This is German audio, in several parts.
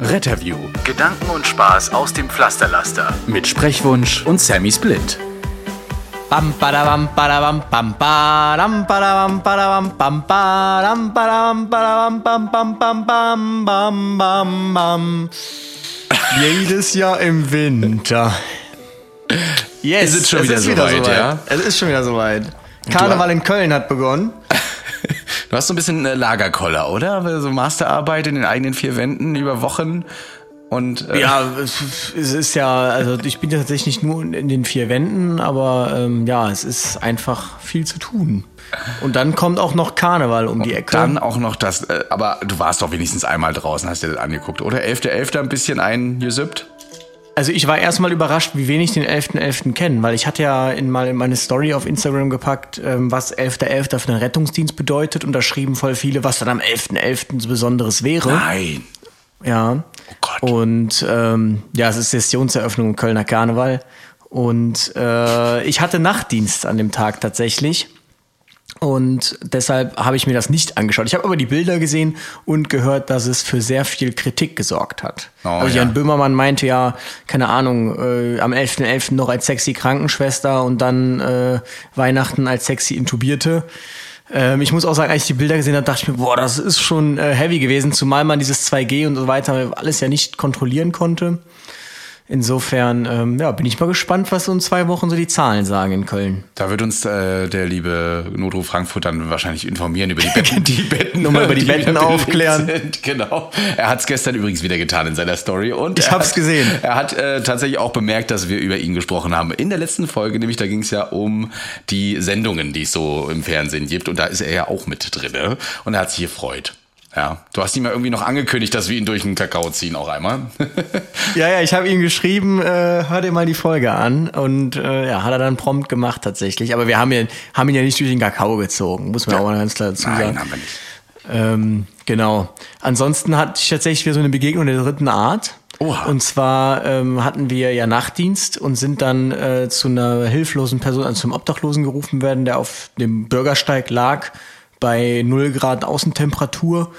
Retterview. Gedanken und Spaß aus dem Pflasterlaster. Mit Sprechwunsch und Sammy Split. Jedes Jahr im Winter. Yes, es ist schon wieder, ist wieder soweit, so ja. Es ist schon wieder soweit. Karneval äh, in Köln hat begonnen. Du hast so ein bisschen Lagerkoller, oder? So Masterarbeit in den eigenen vier Wänden über Wochen. Und, äh ja, es ist ja, also ich bin ja tatsächlich nicht nur in den vier Wänden, aber ähm, ja, es ist einfach viel zu tun. Und dann kommt auch noch Karneval um die Ecke. Dann auch noch das, äh, aber du warst doch wenigstens einmal draußen, hast dir das angeguckt, oder? 11.11. .11. ein bisschen eingesüppt? Also ich war erstmal überrascht, wie wenig den 11.11. .11. kennen, weil ich hatte ja in mal in meine Story auf Instagram gepackt, ähm, was 11.11. .11. für den Rettungsdienst bedeutet und da schrieben voll viele, was dann am 11.11. .11. so Besonderes wäre. Nein. Ja. Oh Gott. Und ähm, ja, es ist Sessionseröffnung im Kölner Karneval. Und äh, ich hatte Nachtdienst an dem Tag tatsächlich. Und deshalb habe ich mir das nicht angeschaut. Ich habe aber die Bilder gesehen und gehört, dass es für sehr viel Kritik gesorgt hat. Oh, also Jan ja. Böhmermann meinte ja, keine Ahnung, äh, am 11.11. .11. noch als sexy Krankenschwester und dann äh, Weihnachten als sexy Intubierte. Ähm, ich muss auch sagen, als ich die Bilder gesehen habe, dachte ich mir, boah, das ist schon äh, heavy gewesen, zumal man dieses 2G und so weiter alles ja nicht kontrollieren konnte. Insofern, ähm, ja, bin ich mal gespannt, was so in zwei Wochen so die Zahlen sagen in Köln. Da wird uns äh, der liebe Notruf Frankfurt dann wahrscheinlich informieren über die Betten. die Betten Nochmal über die, die Betten aufklären. Sind. Genau. Er hat es gestern übrigens wieder getan in seiner Story. Und ich hab's hat, gesehen. Er hat äh, tatsächlich auch bemerkt, dass wir über ihn gesprochen haben. In der letzten Folge, nämlich da ging es ja um die Sendungen, die es so im Fernsehen gibt. Und da ist er ja auch mit drin. Und er hat sich gefreut. Ja, du hast ihm ja irgendwie noch angekündigt, dass wir ihn durch den Kakao ziehen, auch einmal. ja, ja, ich habe ihm geschrieben, äh, hör dir mal die Folge an. Und äh, ja, hat er dann prompt gemacht tatsächlich. Aber wir haben, ja, haben ihn ja nicht durch den Kakao gezogen, muss man ja. auch mal ganz klar dazu sagen. Nein, haben wir nicht. Ähm, genau. Ansonsten hatte ich tatsächlich wieder so eine Begegnung der dritten Art. Oha. Und zwar ähm, hatten wir ja Nachtdienst und sind dann äh, zu einer hilflosen Person, also zum Obdachlosen gerufen werden, der auf dem Bürgersteig lag bei 0 Grad Außentemperatur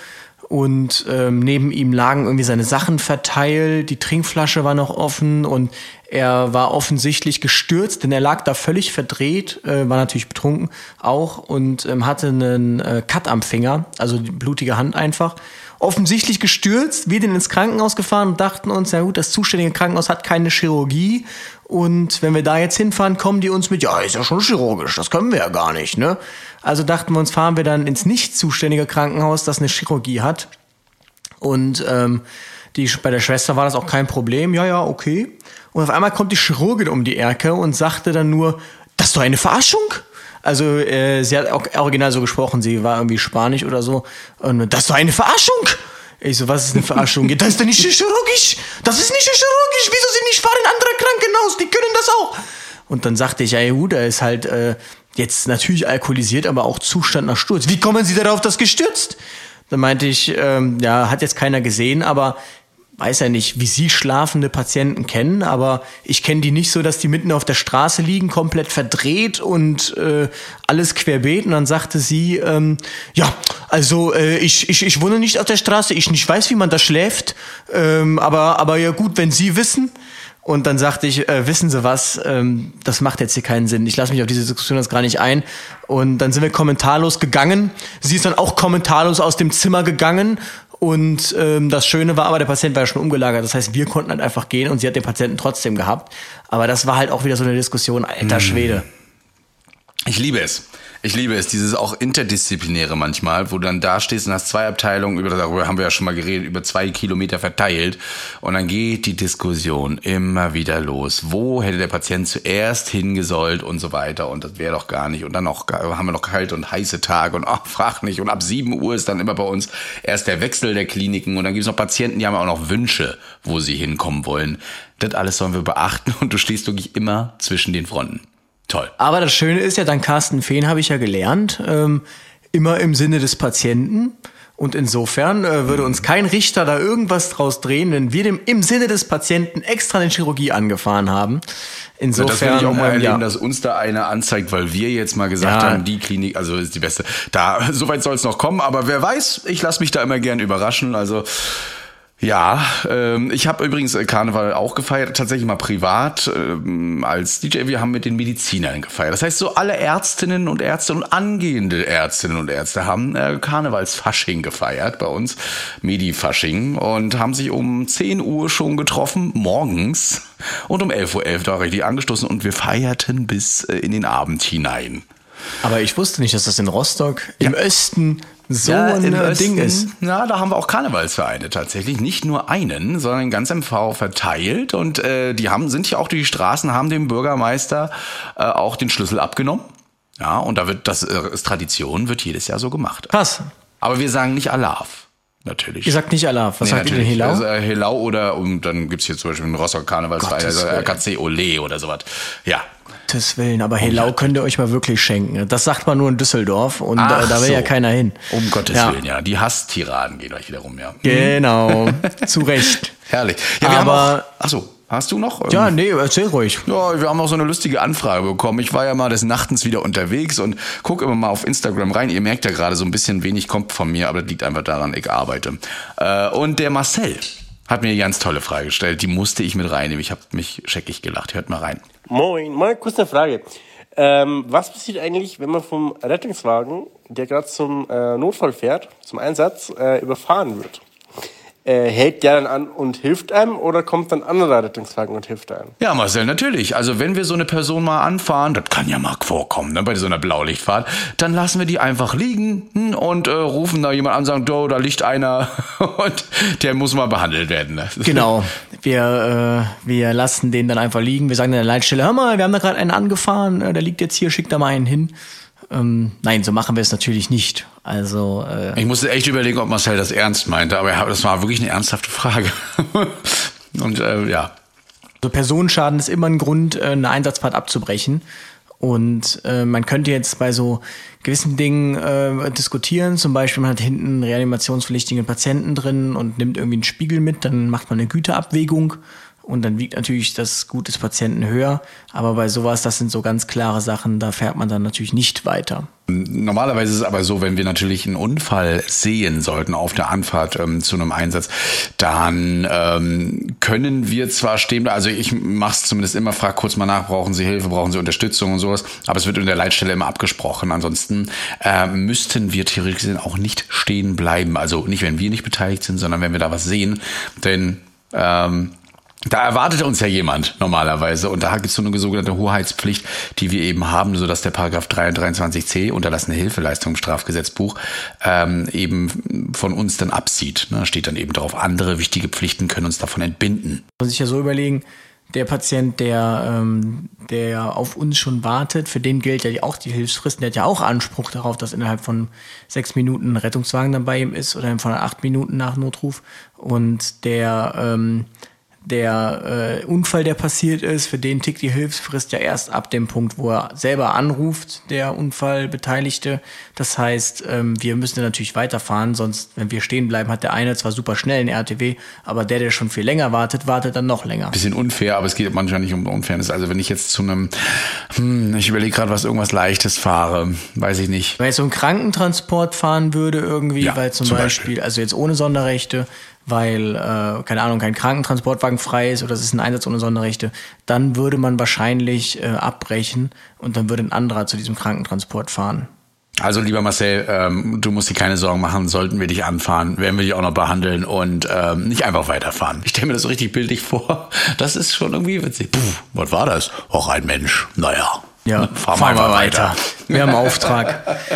und ähm, neben ihm lagen irgendwie seine Sachen verteilt, die Trinkflasche war noch offen und er war offensichtlich gestürzt, denn er lag da völlig verdreht, äh, war natürlich betrunken auch und ähm, hatte einen äh, Cut am Finger, also die blutige Hand einfach. Offensichtlich gestürzt, wir sind ins Krankenhaus gefahren und dachten uns, ja gut, das zuständige Krankenhaus hat keine Chirurgie und wenn wir da jetzt hinfahren, kommen die uns mit, ja, ist ja schon chirurgisch, das können wir ja gar nicht, ne? Also dachten wir uns, fahren wir dann ins nicht zuständige Krankenhaus, das eine Chirurgie hat. Und ähm, die, bei der Schwester war das auch kein Problem. Ja, ja, okay. Und auf einmal kommt die Chirurgin um die Ecke und sagte dann nur, das ist doch eine Verarschung. Also äh, sie hat auch original so gesprochen, sie war irgendwie Spanisch oder so. Und das ist doch eine Verarschung. Ich so, was ist eine Verarschung? das ist doch nicht chirurgisch. Das ist nicht chirurgisch. Wieso sind nicht fahren in andere Krankenhaus? Die können das auch. Und dann sagte ich, ja gut, er ist halt äh, jetzt natürlich alkoholisiert, aber auch Zustand nach Sturz. Wie kommen Sie darauf, das gestürzt? Dann meinte ich, ähm, ja, hat jetzt keiner gesehen, aber weiß ja nicht, wie Sie schlafende Patienten kennen, aber ich kenne die nicht so, dass die mitten auf der Straße liegen, komplett verdreht und äh, alles querbeet. Und dann sagte sie, ähm, ja, also äh, ich, ich, ich wohne nicht auf der Straße, ich nicht weiß, wie man da schläft, ähm, aber, aber ja gut, wenn Sie wissen. Und dann sagte ich, äh, wissen Sie was, ähm, das macht jetzt hier keinen Sinn. Ich lasse mich auf diese Diskussion jetzt gar nicht ein. Und dann sind wir kommentarlos gegangen. Sie ist dann auch kommentarlos aus dem Zimmer gegangen. Und ähm, das Schöne war aber, der Patient war ja schon umgelagert. Das heißt, wir konnten halt einfach gehen und sie hat den Patienten trotzdem gehabt. Aber das war halt auch wieder so eine Diskussion, alter hm. Schwede. Ich liebe es. Ich liebe es, dieses auch interdisziplinäre manchmal, wo du dann da stehst und hast zwei Abteilungen, über darüber haben wir ja schon mal geredet, über zwei Kilometer verteilt. Und dann geht die Diskussion immer wieder los. Wo hätte der Patient zuerst hingesollt und so weiter. Und das wäre doch gar nicht. Und dann noch haben wir noch kalte und heiße Tage und ach, frag nicht. Und ab sieben Uhr ist dann immer bei uns erst der Wechsel der Kliniken. Und dann gibt es noch Patienten, die haben auch noch Wünsche, wo sie hinkommen wollen. Das alles sollen wir beachten und du stehst wirklich immer zwischen den Fronten. Toll. Aber das Schöne ist ja, dann Carsten Fehn habe ich ja gelernt, ähm, immer im Sinne des Patienten. Und insofern äh, würde uns kein Richter da irgendwas draus drehen, wenn wir dem im Sinne des Patienten extra eine Chirurgie angefahren haben. Insofern, das will ich auch mal erleben, ja. dass uns da einer anzeigt, weil wir jetzt mal gesagt ja. haben, die Klinik, also ist die beste. Da, soweit soll es noch kommen, aber wer weiß, ich lasse mich da immer gern überraschen. Also ja, ähm, ich habe übrigens Karneval auch gefeiert, tatsächlich mal privat ähm, als DJ. Wir haben mit den Medizinern gefeiert. Das heißt, so alle Ärztinnen und Ärzte und angehende Ärztinnen und Ärzte haben äh, Karnevalsfasching gefeiert bei uns, Medi-Fasching, und haben sich um 10 Uhr schon getroffen, morgens, und um 11.11 Uhr .11 da richtig angestoßen und wir feierten bis äh, in den Abend hinein. Aber ich wusste nicht, dass das in Rostock ja. im Osten so ja, ein Osten, Ding ist. Ja, da haben wir auch Karnevalsvereine tatsächlich. Nicht nur einen, sondern ganz MV verteilt. Und äh, die haben, sind ja auch durch die Straßen, haben dem Bürgermeister äh, auch den Schlüssel abgenommen. Ja, und da wird das äh, ist Tradition, wird jedes Jahr so gemacht. Krass. Aber wir sagen nicht Alaf. Natürlich. Ihr sagt nicht Alaf. Was nee, sagt ihr denn Helau? Also, äh, Helau oder und dann gibt's hier zum Beispiel einen Rostock Karnevalsverein, also RKC Ole oder sowas. Ja, Gottes Willen, aber Helau könnt ihr euch mal wirklich schenken. Das sagt man nur in Düsseldorf und Ach da will so. ja keiner hin. Um Gottes ja. Willen, ja. Die Hasstiraden gehen euch wiederum, ja. Genau, zu Recht. Herrlich. Ja, wir aber, haben auch, ach so, Hast du noch? Ja, nee, erzähl ruhig. Ja, wir haben auch so eine lustige Anfrage bekommen. Ich war ja mal des Nachtens wieder unterwegs und guck immer mal auf Instagram rein. Ihr merkt ja gerade so ein bisschen wenig kommt von mir, aber das liegt einfach daran, ich arbeite. Äh, und der Marcel hat mir eine ganz tolle Frage gestellt. Die musste ich mit reinnehmen. Ich habe mich scheckig gelacht. Hört mal rein. Moin, mal kurz eine Frage. Ähm, was passiert eigentlich, wenn man vom Rettungswagen, der gerade zum äh, Notfall fährt, zum Einsatz, äh, überfahren wird? Äh, hält der dann an und hilft einem oder kommt dann anderer Rettungswagen und hilft einem? Ja, Marcel, natürlich. Also wenn wir so eine Person mal anfahren, das kann ja mal vorkommen, ne, bei so einer Blaulichtfahrt, dann lassen wir die einfach liegen hm, und äh, rufen da jemand an und sagen, do, da liegt einer und der muss mal behandelt werden. Ne? Genau. Wir, äh, wir lassen den dann einfach liegen. Wir sagen an der Leitstelle, hör mal, wir haben da gerade einen angefahren, äh, der liegt jetzt hier, schickt da mal einen hin. Ähm, nein, so machen wir es natürlich nicht. Also äh, ich musste echt überlegen, ob Marcel das ernst meinte, aber das war wirklich eine ernsthafte Frage. Und äh, ja. So Personenschaden ist immer ein Grund, äh, eine Einsatzfahrt abzubrechen. Und äh, man könnte jetzt bei so gewissen Dingen äh, diskutieren. Zum Beispiel, man hat hinten einen reanimationspflichtigen Patienten drin und nimmt irgendwie einen Spiegel mit, dann macht man eine Güteabwägung und dann wiegt natürlich das Gut des Patienten höher. Aber bei sowas, das sind so ganz klare Sachen, da fährt man dann natürlich nicht weiter. Normalerweise ist es aber so, wenn wir natürlich einen Unfall sehen sollten auf der Anfahrt ähm, zu einem Einsatz, dann ähm, können wir zwar stehen, also ich mache es zumindest immer, frage kurz mal nach, brauchen Sie Hilfe, brauchen Sie Unterstützung und sowas, aber es wird in der Leitstelle immer abgesprochen. Ansonsten äh, müssten wir theoretisch gesehen auch nicht stehen bleiben. Also nicht, wenn wir nicht beteiligt sind, sondern wenn wir da was sehen, denn ähm, da erwartet uns ja jemand normalerweise und da gibt es so eine sogenannte Hoheitspflicht, die wir eben haben, sodass der Paragraph 23c unterlassene Hilfeleistung Strafgesetzbuch ähm, eben von uns dann absieht. Da ne? steht dann eben drauf, andere wichtige Pflichten können uns davon entbinden. Man muss sich ja so überlegen, der Patient, der, ähm, der auf uns schon wartet, für den gilt ja auch die Hilfsfrist, der hat ja auch Anspruch darauf, dass innerhalb von sechs Minuten ein Rettungswagen dann bei ihm ist oder von acht Minuten nach Notruf. Und der ähm, der äh, Unfall, der passiert ist, für den tickt die Hilfsfrist ja erst ab dem Punkt, wo er selber anruft, der Unfallbeteiligte. Das heißt, ähm, wir müssen natürlich weiterfahren, sonst, wenn wir stehen bleiben, hat der eine zwar super schnell einen RTW, aber der, der schon viel länger wartet, wartet dann noch länger. Bisschen unfair, aber es geht manchmal nicht um Unfairness. Also wenn ich jetzt zu einem, hm, ich überlege gerade, was irgendwas Leichtes fahre, weiß ich nicht. Wenn ich so einen Krankentransport fahren würde irgendwie, ja, weil zum, zum Beispiel, Beispiel, also jetzt ohne Sonderrechte, weil, äh, keine Ahnung, kein Krankentransportwagen frei ist oder es ist ein Einsatz ohne Sonderrechte, dann würde man wahrscheinlich äh, abbrechen und dann würde ein anderer zu diesem Krankentransport fahren. Also lieber Marcel, ähm, du musst dir keine Sorgen machen, sollten wir dich anfahren, werden wir dich auch noch behandeln und ähm, nicht einfach weiterfahren. Ich stelle mir das so richtig bildlich vor. Das ist schon irgendwie witzig. Puh, was war das? Auch ein Mensch. Naja, Ja, fahren fahr wir weiter. weiter. Wir haben Auftrag.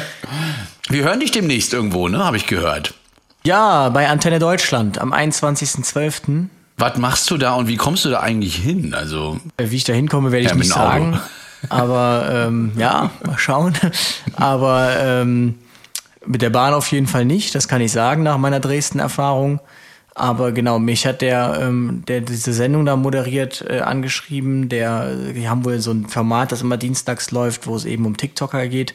Wir hören dich demnächst irgendwo, ne? Habe ich gehört. Ja, bei Antenne Deutschland am 21.12. Was machst du da und wie kommst du da eigentlich hin? Also äh, wie ich da hinkomme, werde ich ja, nicht sagen. Aber ähm, ja, mal schauen. Aber ähm, mit der Bahn auf jeden Fall nicht, das kann ich sagen nach meiner Dresden-Erfahrung. Aber genau, mich hat der, ähm, der diese Sendung da moderiert, äh, angeschrieben. Der, die haben wohl so ein Format, das immer dienstags läuft, wo es eben um TikToker geht.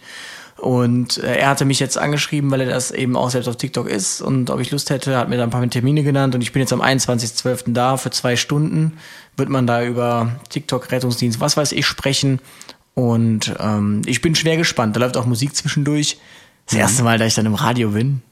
Und äh, er hatte mich jetzt angeschrieben, weil er das eben auch selbst auf TikTok ist und ob ich Lust hätte, hat mir dann ein paar Termine genannt und ich bin jetzt am 21.12. da für zwei Stunden. Wird man da über TikTok-Rettungsdienst, was weiß ich, sprechen. Und ähm, ich bin schwer gespannt. Da läuft auch Musik zwischendurch. Das mhm. erste Mal, da ich dann im Radio bin.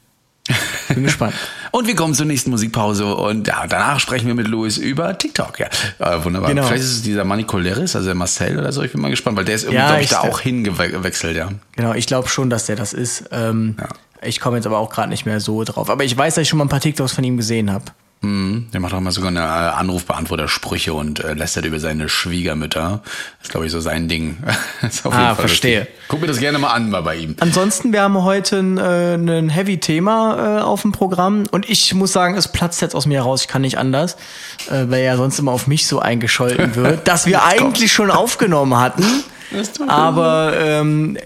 Bin gespannt. und wir kommen zur nächsten Musikpause und ja, danach sprechen wir mit Louis über TikTok. Ja, äh, wunderbar. Genau. Vielleicht ist es dieser Manikoleris, also der Marcel oder so. Ich bin mal gespannt, weil der ist irgendwie, ja, glaube ich, da auch hingewechselt, ja. Genau, ich glaube schon, dass der das ist. Ähm, ja. Ich komme jetzt aber auch gerade nicht mehr so drauf. Aber ich weiß, dass ich schon mal ein paar TikToks von ihm gesehen habe. Mhm. Der macht auch immer sogar eine äh, Anrufbeantworter-Sprüche und äh, lästert über seine Schwiegermütter. Das ist, glaube ich, so sein Ding. ah, verstehe. Lustig. Guck mir das gerne mal an mal bei ihm. Ansonsten, wir haben heute ein, äh, ein Heavy-Thema äh, auf dem Programm und ich muss sagen, es platzt jetzt aus mir heraus. Ich kann nicht anders, äh, weil ja sonst immer auf mich so eingescholten wird, dass wir eigentlich schon aufgenommen hatten. Aber ähm,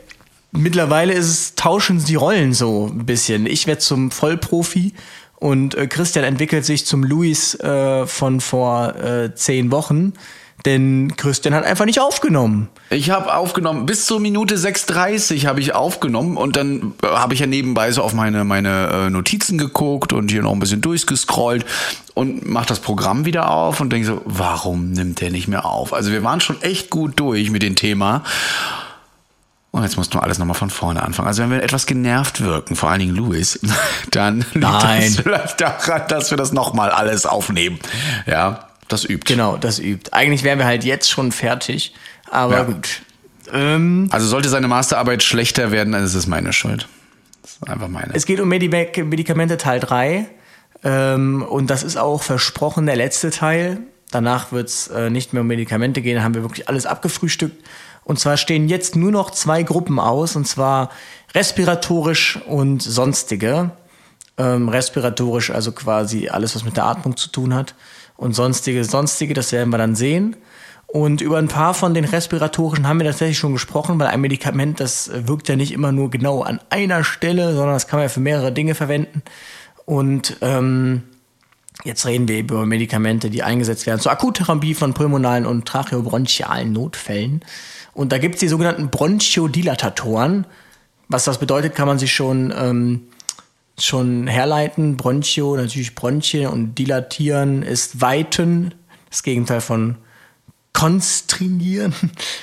mittlerweile ist es, tauschen die Rollen so ein bisschen. Ich werde zum Vollprofi und äh, Christian entwickelt sich zum Luis äh, von vor äh, zehn Wochen. Denn Christian hat einfach nicht aufgenommen. Ich habe aufgenommen, bis zur Minute 6.30 habe ich aufgenommen und dann äh, habe ich ja nebenbei so auf meine, meine äh, Notizen geguckt und hier noch ein bisschen durchgescrollt und mach das Programm wieder auf und denke so, warum nimmt der nicht mehr auf? Also wir waren schon echt gut durch mit dem Thema. Und jetzt musst du alles nochmal von vorne anfangen. Also wenn wir etwas genervt wirken, vor allen Dingen Louis, dann liegt Nein. das vielleicht daran, dass wir das nochmal alles aufnehmen. Ja, das übt. Genau, das übt. Eigentlich wären wir halt jetzt schon fertig, aber ja. gut. Ähm, also sollte seine Masterarbeit schlechter werden, dann ist es meine Schuld. Das ist einfach meine. Es geht um Medikamente Teil 3. Ähm, und das ist auch versprochen der letzte Teil. Danach wird es äh, nicht mehr um Medikamente gehen, da haben wir wirklich alles abgefrühstückt. Und zwar stehen jetzt nur noch zwei Gruppen aus, und zwar respiratorisch und sonstige. Ähm, respiratorisch, also quasi alles, was mit der Atmung zu tun hat. Und sonstige, sonstige, das werden wir dann sehen. Und über ein paar von den respiratorischen haben wir tatsächlich schon gesprochen, weil ein Medikament, das wirkt ja nicht immer nur genau an einer Stelle, sondern das kann man ja für mehrere Dinge verwenden. Und ähm, jetzt reden wir über Medikamente, die eingesetzt werden zur Akuttherapie von pulmonalen und tracheobronchialen Notfällen. Und da gibt es die sogenannten Bronchodilatatoren. Was das bedeutet, kann man sich schon, ähm, schon herleiten. Bronchio, natürlich Bronchien und dilatieren ist weiten. Das Gegenteil von konstringieren.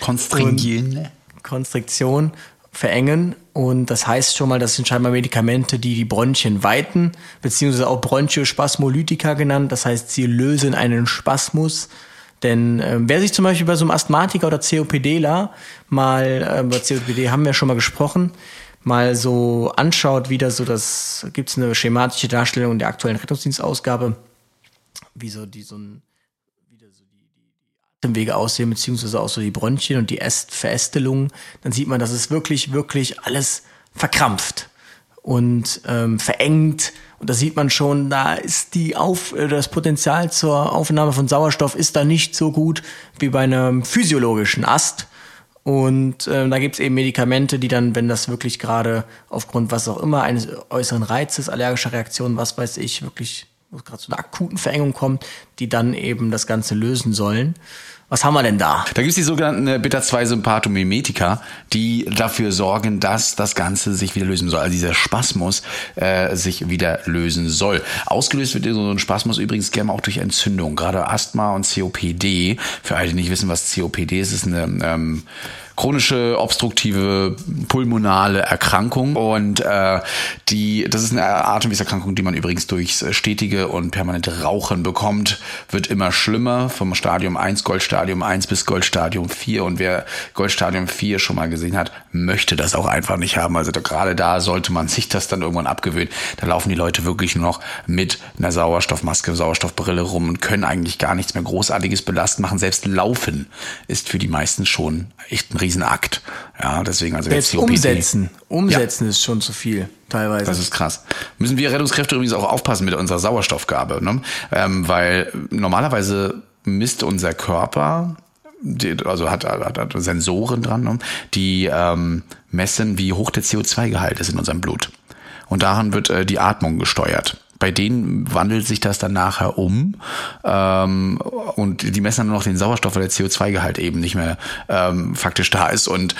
Konstringieren. Konstriktion, verengen. Und das heißt schon mal, das sind scheinbar Medikamente, die die Bronchien weiten, beziehungsweise auch Bronchospasmolytika genannt. Das heißt, sie lösen einen Spasmus denn äh, wer sich zum Beispiel bei so einem Asthmatiker oder COPDler mal, äh, über COPD haben wir schon mal gesprochen, mal so anschaut, wie da so das, gibt es eine schematische Darstellung der aktuellen Rettungsdienstausgabe, wie so die so ein, Atemwege aussehen, beziehungsweise auch so die Bronchien und die Äst Verästelungen, dann sieht man, das ist wirklich, wirklich alles verkrampft und ähm, verengt und da sieht man schon, da ist die Auf, äh, das Potenzial zur Aufnahme von Sauerstoff ist da nicht so gut wie bei einem physiologischen Ast. Und äh, da gibt's eben Medikamente, die dann, wenn das wirklich gerade aufgrund was auch immer, eines äußeren Reizes, allergischer Reaktion, was weiß ich, wirklich, wo es gerade zu einer akuten Verengung kommt, die dann eben das Ganze lösen sollen. Was haben wir denn da? Da gibt es die sogenannten äh, Beta-2-Sympathomimetika, die dafür sorgen, dass das Ganze sich wieder lösen soll. Also dieser Spasmus äh, sich wieder lösen soll. Ausgelöst wird so ein Spasmus übrigens gerne auch durch Entzündung. Gerade Asthma und COPD. Für alle, die nicht wissen, was COPD ist, ist eine ähm, chronische obstruktive pulmonale Erkrankung und äh, die das ist eine Atemwegserkrankung, die man übrigens durchs stetige und permanente Rauchen bekommt, wird immer schlimmer vom Stadium 1 Goldstadium 1 bis Goldstadium 4 und wer Goldstadium 4 schon mal gesehen hat, möchte das auch einfach nicht haben. Also gerade da sollte man sich das dann irgendwann abgewöhnen. Da laufen die Leute wirklich nur noch mit einer Sauerstoffmaske, Sauerstoffbrille rum und können eigentlich gar nichts mehr großartiges belasten machen. Selbst laufen ist für die meisten schon echt ein Riesenakt. Ja, deswegen also jetzt umsetzen. Umsetzen ja. ist schon zu viel teilweise. Das ist krass. Müssen wir Rettungskräfte übrigens auch aufpassen mit unserer Sauerstoffgabe, ne? Ähm, weil normalerweise misst unser Körper die, also hat, hat, hat Sensoren dran, ne? die ähm, messen, wie hoch der CO2-Gehalt ist in unserem Blut. Und daran wird äh, die Atmung gesteuert. Bei denen wandelt sich das dann nachher um ähm, und die messen dann noch den Sauerstoff, weil der CO2-Gehalt eben nicht mehr ähm, faktisch da ist. Und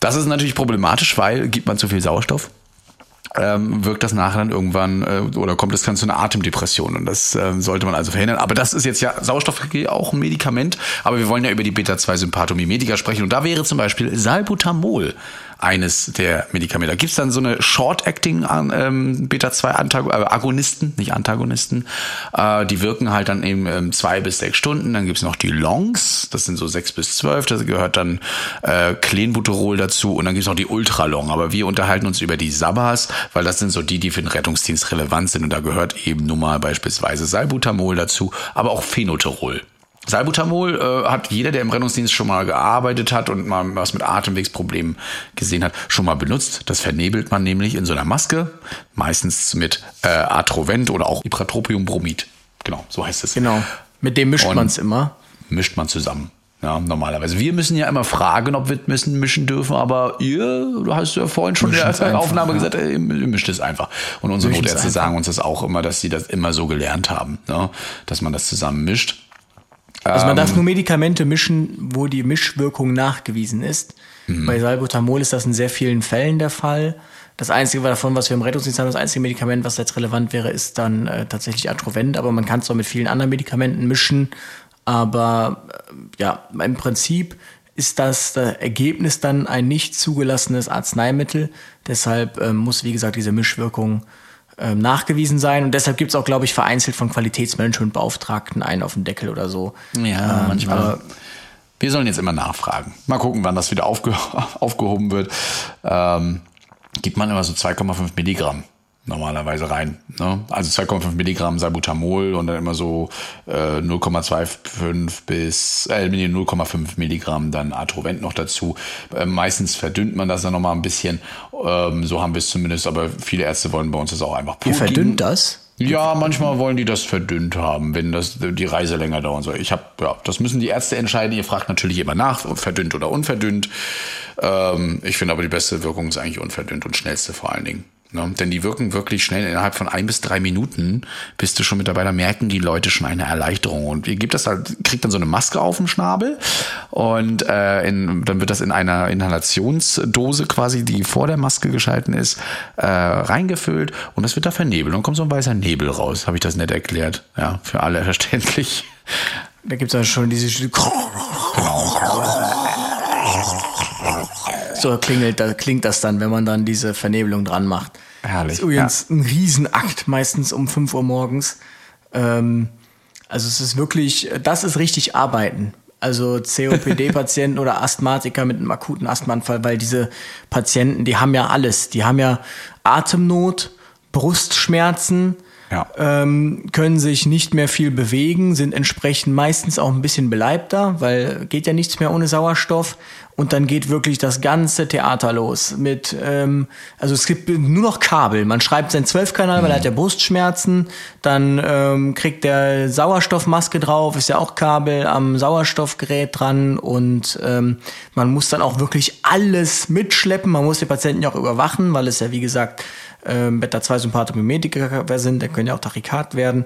das ist natürlich problematisch, weil gibt man zu viel Sauerstoff, ähm, wirkt das nachher dann irgendwann äh, oder kommt es dann zu einer Atemdepression und das äh, sollte man also verhindern. Aber das ist jetzt ja Sauerstoff auch ein Medikament, aber wir wollen ja über die Beta-2-Sympathomimetika medica sprechen und da wäre zum Beispiel Salbutamol eines der Medikamente. Da gibt's dann so eine Short-Acting ähm, Beta-2-Agonisten, äh, nicht Antagonisten. Äh, die wirken halt dann eben ähm, zwei bis sechs Stunden. Dann gibt's noch die Longs, das sind so sechs bis zwölf. Da gehört dann äh, Clenbuterol dazu. Und dann gibt's noch die Ultralong. Aber wir unterhalten uns über die Sabas, weil das sind so die, die für den Rettungsdienst relevant sind. Und da gehört eben nun mal beispielsweise Salbutamol dazu, aber auch Phenoterol. Salbutamol äh, hat jeder, der im Rennungsdienst schon mal gearbeitet hat und mal was mit Atemwegsproblemen gesehen hat, schon mal benutzt. Das vernebelt man nämlich in so einer Maske, meistens mit äh, Atrovent oder auch Ipratropiumbromid. Genau, so heißt es. Genau, mit dem mischt man es immer. Mischt man zusammen. Ja, normalerweise. Wir müssen ja immer fragen, ob wir müssen mischen dürfen, aber ihr, du hast ja vorhin schon in der Aufnahme einfach, gesagt, ja. ihr mischt es einfach. Und unsere Notärzte sagen uns das auch immer, dass sie das immer so gelernt haben, ne? dass man das zusammen mischt. Also man darf ähm. nur Medikamente mischen, wo die Mischwirkung nachgewiesen ist. Mhm. Bei Salbutamol ist das in sehr vielen Fällen der Fall. Das einzige davon, was wir im Rettungsdienst haben, das einzige Medikament, was jetzt relevant wäre, ist dann äh, tatsächlich Atrovent, aber man kann es auch mit vielen anderen Medikamenten mischen. Aber äh, ja, im Prinzip ist das, das Ergebnis dann ein nicht zugelassenes Arzneimittel. Deshalb äh, muss, wie gesagt, diese Mischwirkung nachgewiesen sein. Und deshalb gibt es auch, glaube ich, vereinzelt von Qualitätsmanagementbeauftragten einen auf den Deckel oder so. Ja, ähm, manchmal. wir sollen jetzt immer nachfragen. Mal gucken, wann das wieder aufge aufgehoben wird. Ähm, gibt man immer so 2,5 Milligramm normalerweise rein. Ne? Also 2,5 Milligramm Salbutamol und dann immer so äh, 0,25 bis äh, 0,5 Milligramm dann Atrovent noch dazu. Äh, meistens verdünnt man das dann nochmal ein bisschen. Ähm, so haben wir es zumindest, aber viele Ärzte wollen bei uns das auch einfach pur Ihr verdünnt das? Ja, manchmal wollen die das verdünnt haben, wenn das die Reise länger dauern soll. Ich habe ja, das müssen die Ärzte entscheiden. Ihr fragt natürlich immer nach, verdünnt oder unverdünnt. Ähm, ich finde aber die beste Wirkung ist eigentlich unverdünnt und schnellste vor allen Dingen. Ne? Denn die wirken wirklich schnell. Innerhalb von ein bis drei Minuten bist du schon mit dabei. Da merken die Leute schon eine Erleichterung. Und ihr gebt das halt, kriegt dann so eine Maske auf dem Schnabel und äh, in, dann wird das in einer Inhalationsdose quasi, die vor der Maske geschalten ist, äh, reingefüllt und das wird da vernebelt. Und kommt so ein weißer Nebel raus. Habe ich das nett erklärt? Ja, für alle verständlich. Da gibt es dann schon diese so klingelt, da klingt das dann, wenn man dann diese Vernebelung dran macht. Herrlich. Das ist übrigens ja. ein Riesenakt, meistens um 5 Uhr morgens. Ähm, also es ist wirklich, das ist richtig Arbeiten. Also COPD-Patienten oder Asthmatiker mit einem akuten Asthmaanfall, weil diese Patienten, die haben ja alles. Die haben ja Atemnot, Brustschmerzen, ja. ähm, können sich nicht mehr viel bewegen, sind entsprechend meistens auch ein bisschen beleibter, weil geht ja nichts mehr ohne Sauerstoff. Und dann geht wirklich das ganze Theater los mit, ähm, also es gibt nur noch Kabel. Man schreibt seinen Zwölfkanal, weil er hat ja Brustschmerzen. Dann ähm, kriegt der Sauerstoffmaske drauf, ist ja auch Kabel am Sauerstoffgerät dran. Und ähm, man muss dann auch wirklich alles mitschleppen. Man muss die Patienten ja auch überwachen, weil es ja wie gesagt ähm, Beta-2-Sympathomimetiker sind, dann können ja auch Tachykard werden.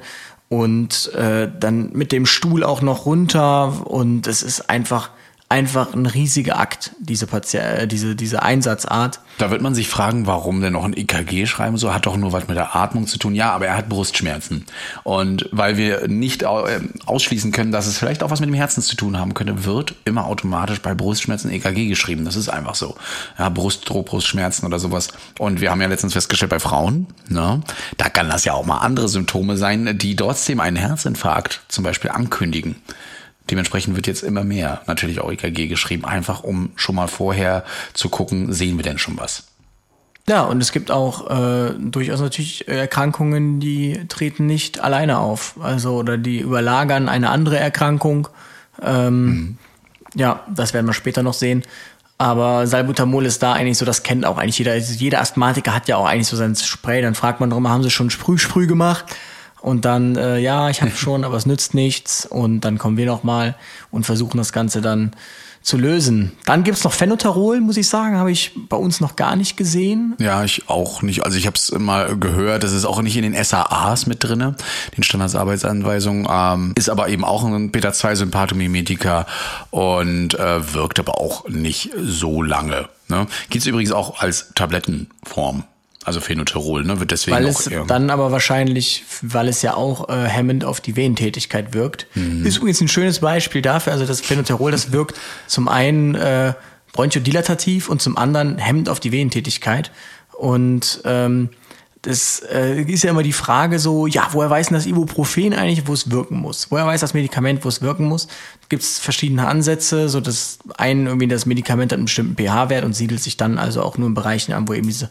Und äh, dann mit dem Stuhl auch noch runter. Und es ist einfach einfach ein riesiger Akt, diese, Pati äh, diese, diese Einsatzart. Da wird man sich fragen, warum denn noch ein EKG schreiben so, hat doch nur was mit der Atmung zu tun. Ja, aber er hat Brustschmerzen. Und weil wir nicht äh, ausschließen können, dass es vielleicht auch was mit dem Herzen zu tun haben könnte, wird immer automatisch bei Brustschmerzen EKG geschrieben. Das ist einfach so. Ja, Brustdruck, Brustschmerzen oder sowas. Und wir haben ja letztens festgestellt, bei Frauen, ne, da kann das ja auch mal andere Symptome sein, die trotzdem einen Herzinfarkt zum Beispiel ankündigen. Dementsprechend wird jetzt immer mehr natürlich auch EKG geschrieben, einfach um schon mal vorher zu gucken, sehen wir denn schon was. Ja, und es gibt auch äh, durchaus natürlich Erkrankungen, die treten nicht alleine auf. Also oder die überlagern eine andere Erkrankung. Ähm, mhm. Ja, das werden wir später noch sehen. Aber Salbutamol ist da eigentlich so, das kennt auch eigentlich jeder. Also jeder Asthmatiker hat ja auch eigentlich so sein Spray. Dann fragt man darum, haben sie schon Sprüh-Sprüh gemacht? Und dann, äh, ja, ich habe schon, aber es nützt nichts. Und dann kommen wir nochmal und versuchen das Ganze dann zu lösen. Dann gibt's noch Phenotarol, muss ich sagen, habe ich bei uns noch gar nicht gesehen. Ja, ich auch nicht. Also ich habe es mal gehört, das ist auch nicht in den SAAs mit drinne, den Standardsarbeitsanweisungen, ähm, ist aber eben auch ein Beta-2-Sympathomimetika und äh, wirkt aber auch nicht so lange. Ne? Gibt übrigens auch als Tablettenform. Also Phenoterol, ne, wird deswegen weil auch es dann aber wahrscheinlich, weil es ja auch äh, hemmend auf die Venentätigkeit wirkt. Mhm. Ist übrigens ein schönes Beispiel dafür. Also das Phenoterol, das wirkt zum einen äh, bronchodilatativ und zum anderen hemmend auf die Venentätigkeit. Und ähm, das äh, ist ja immer die Frage so, ja, woher weiß denn das Ibuprofen eigentlich, wo es wirken muss? Woher weiß das Medikament, wo es wirken muss? Gibt es verschiedene Ansätze, so dass ein irgendwie das Medikament hat einen bestimmten pH-Wert und siedelt sich dann also auch nur in Bereichen an, wo eben diese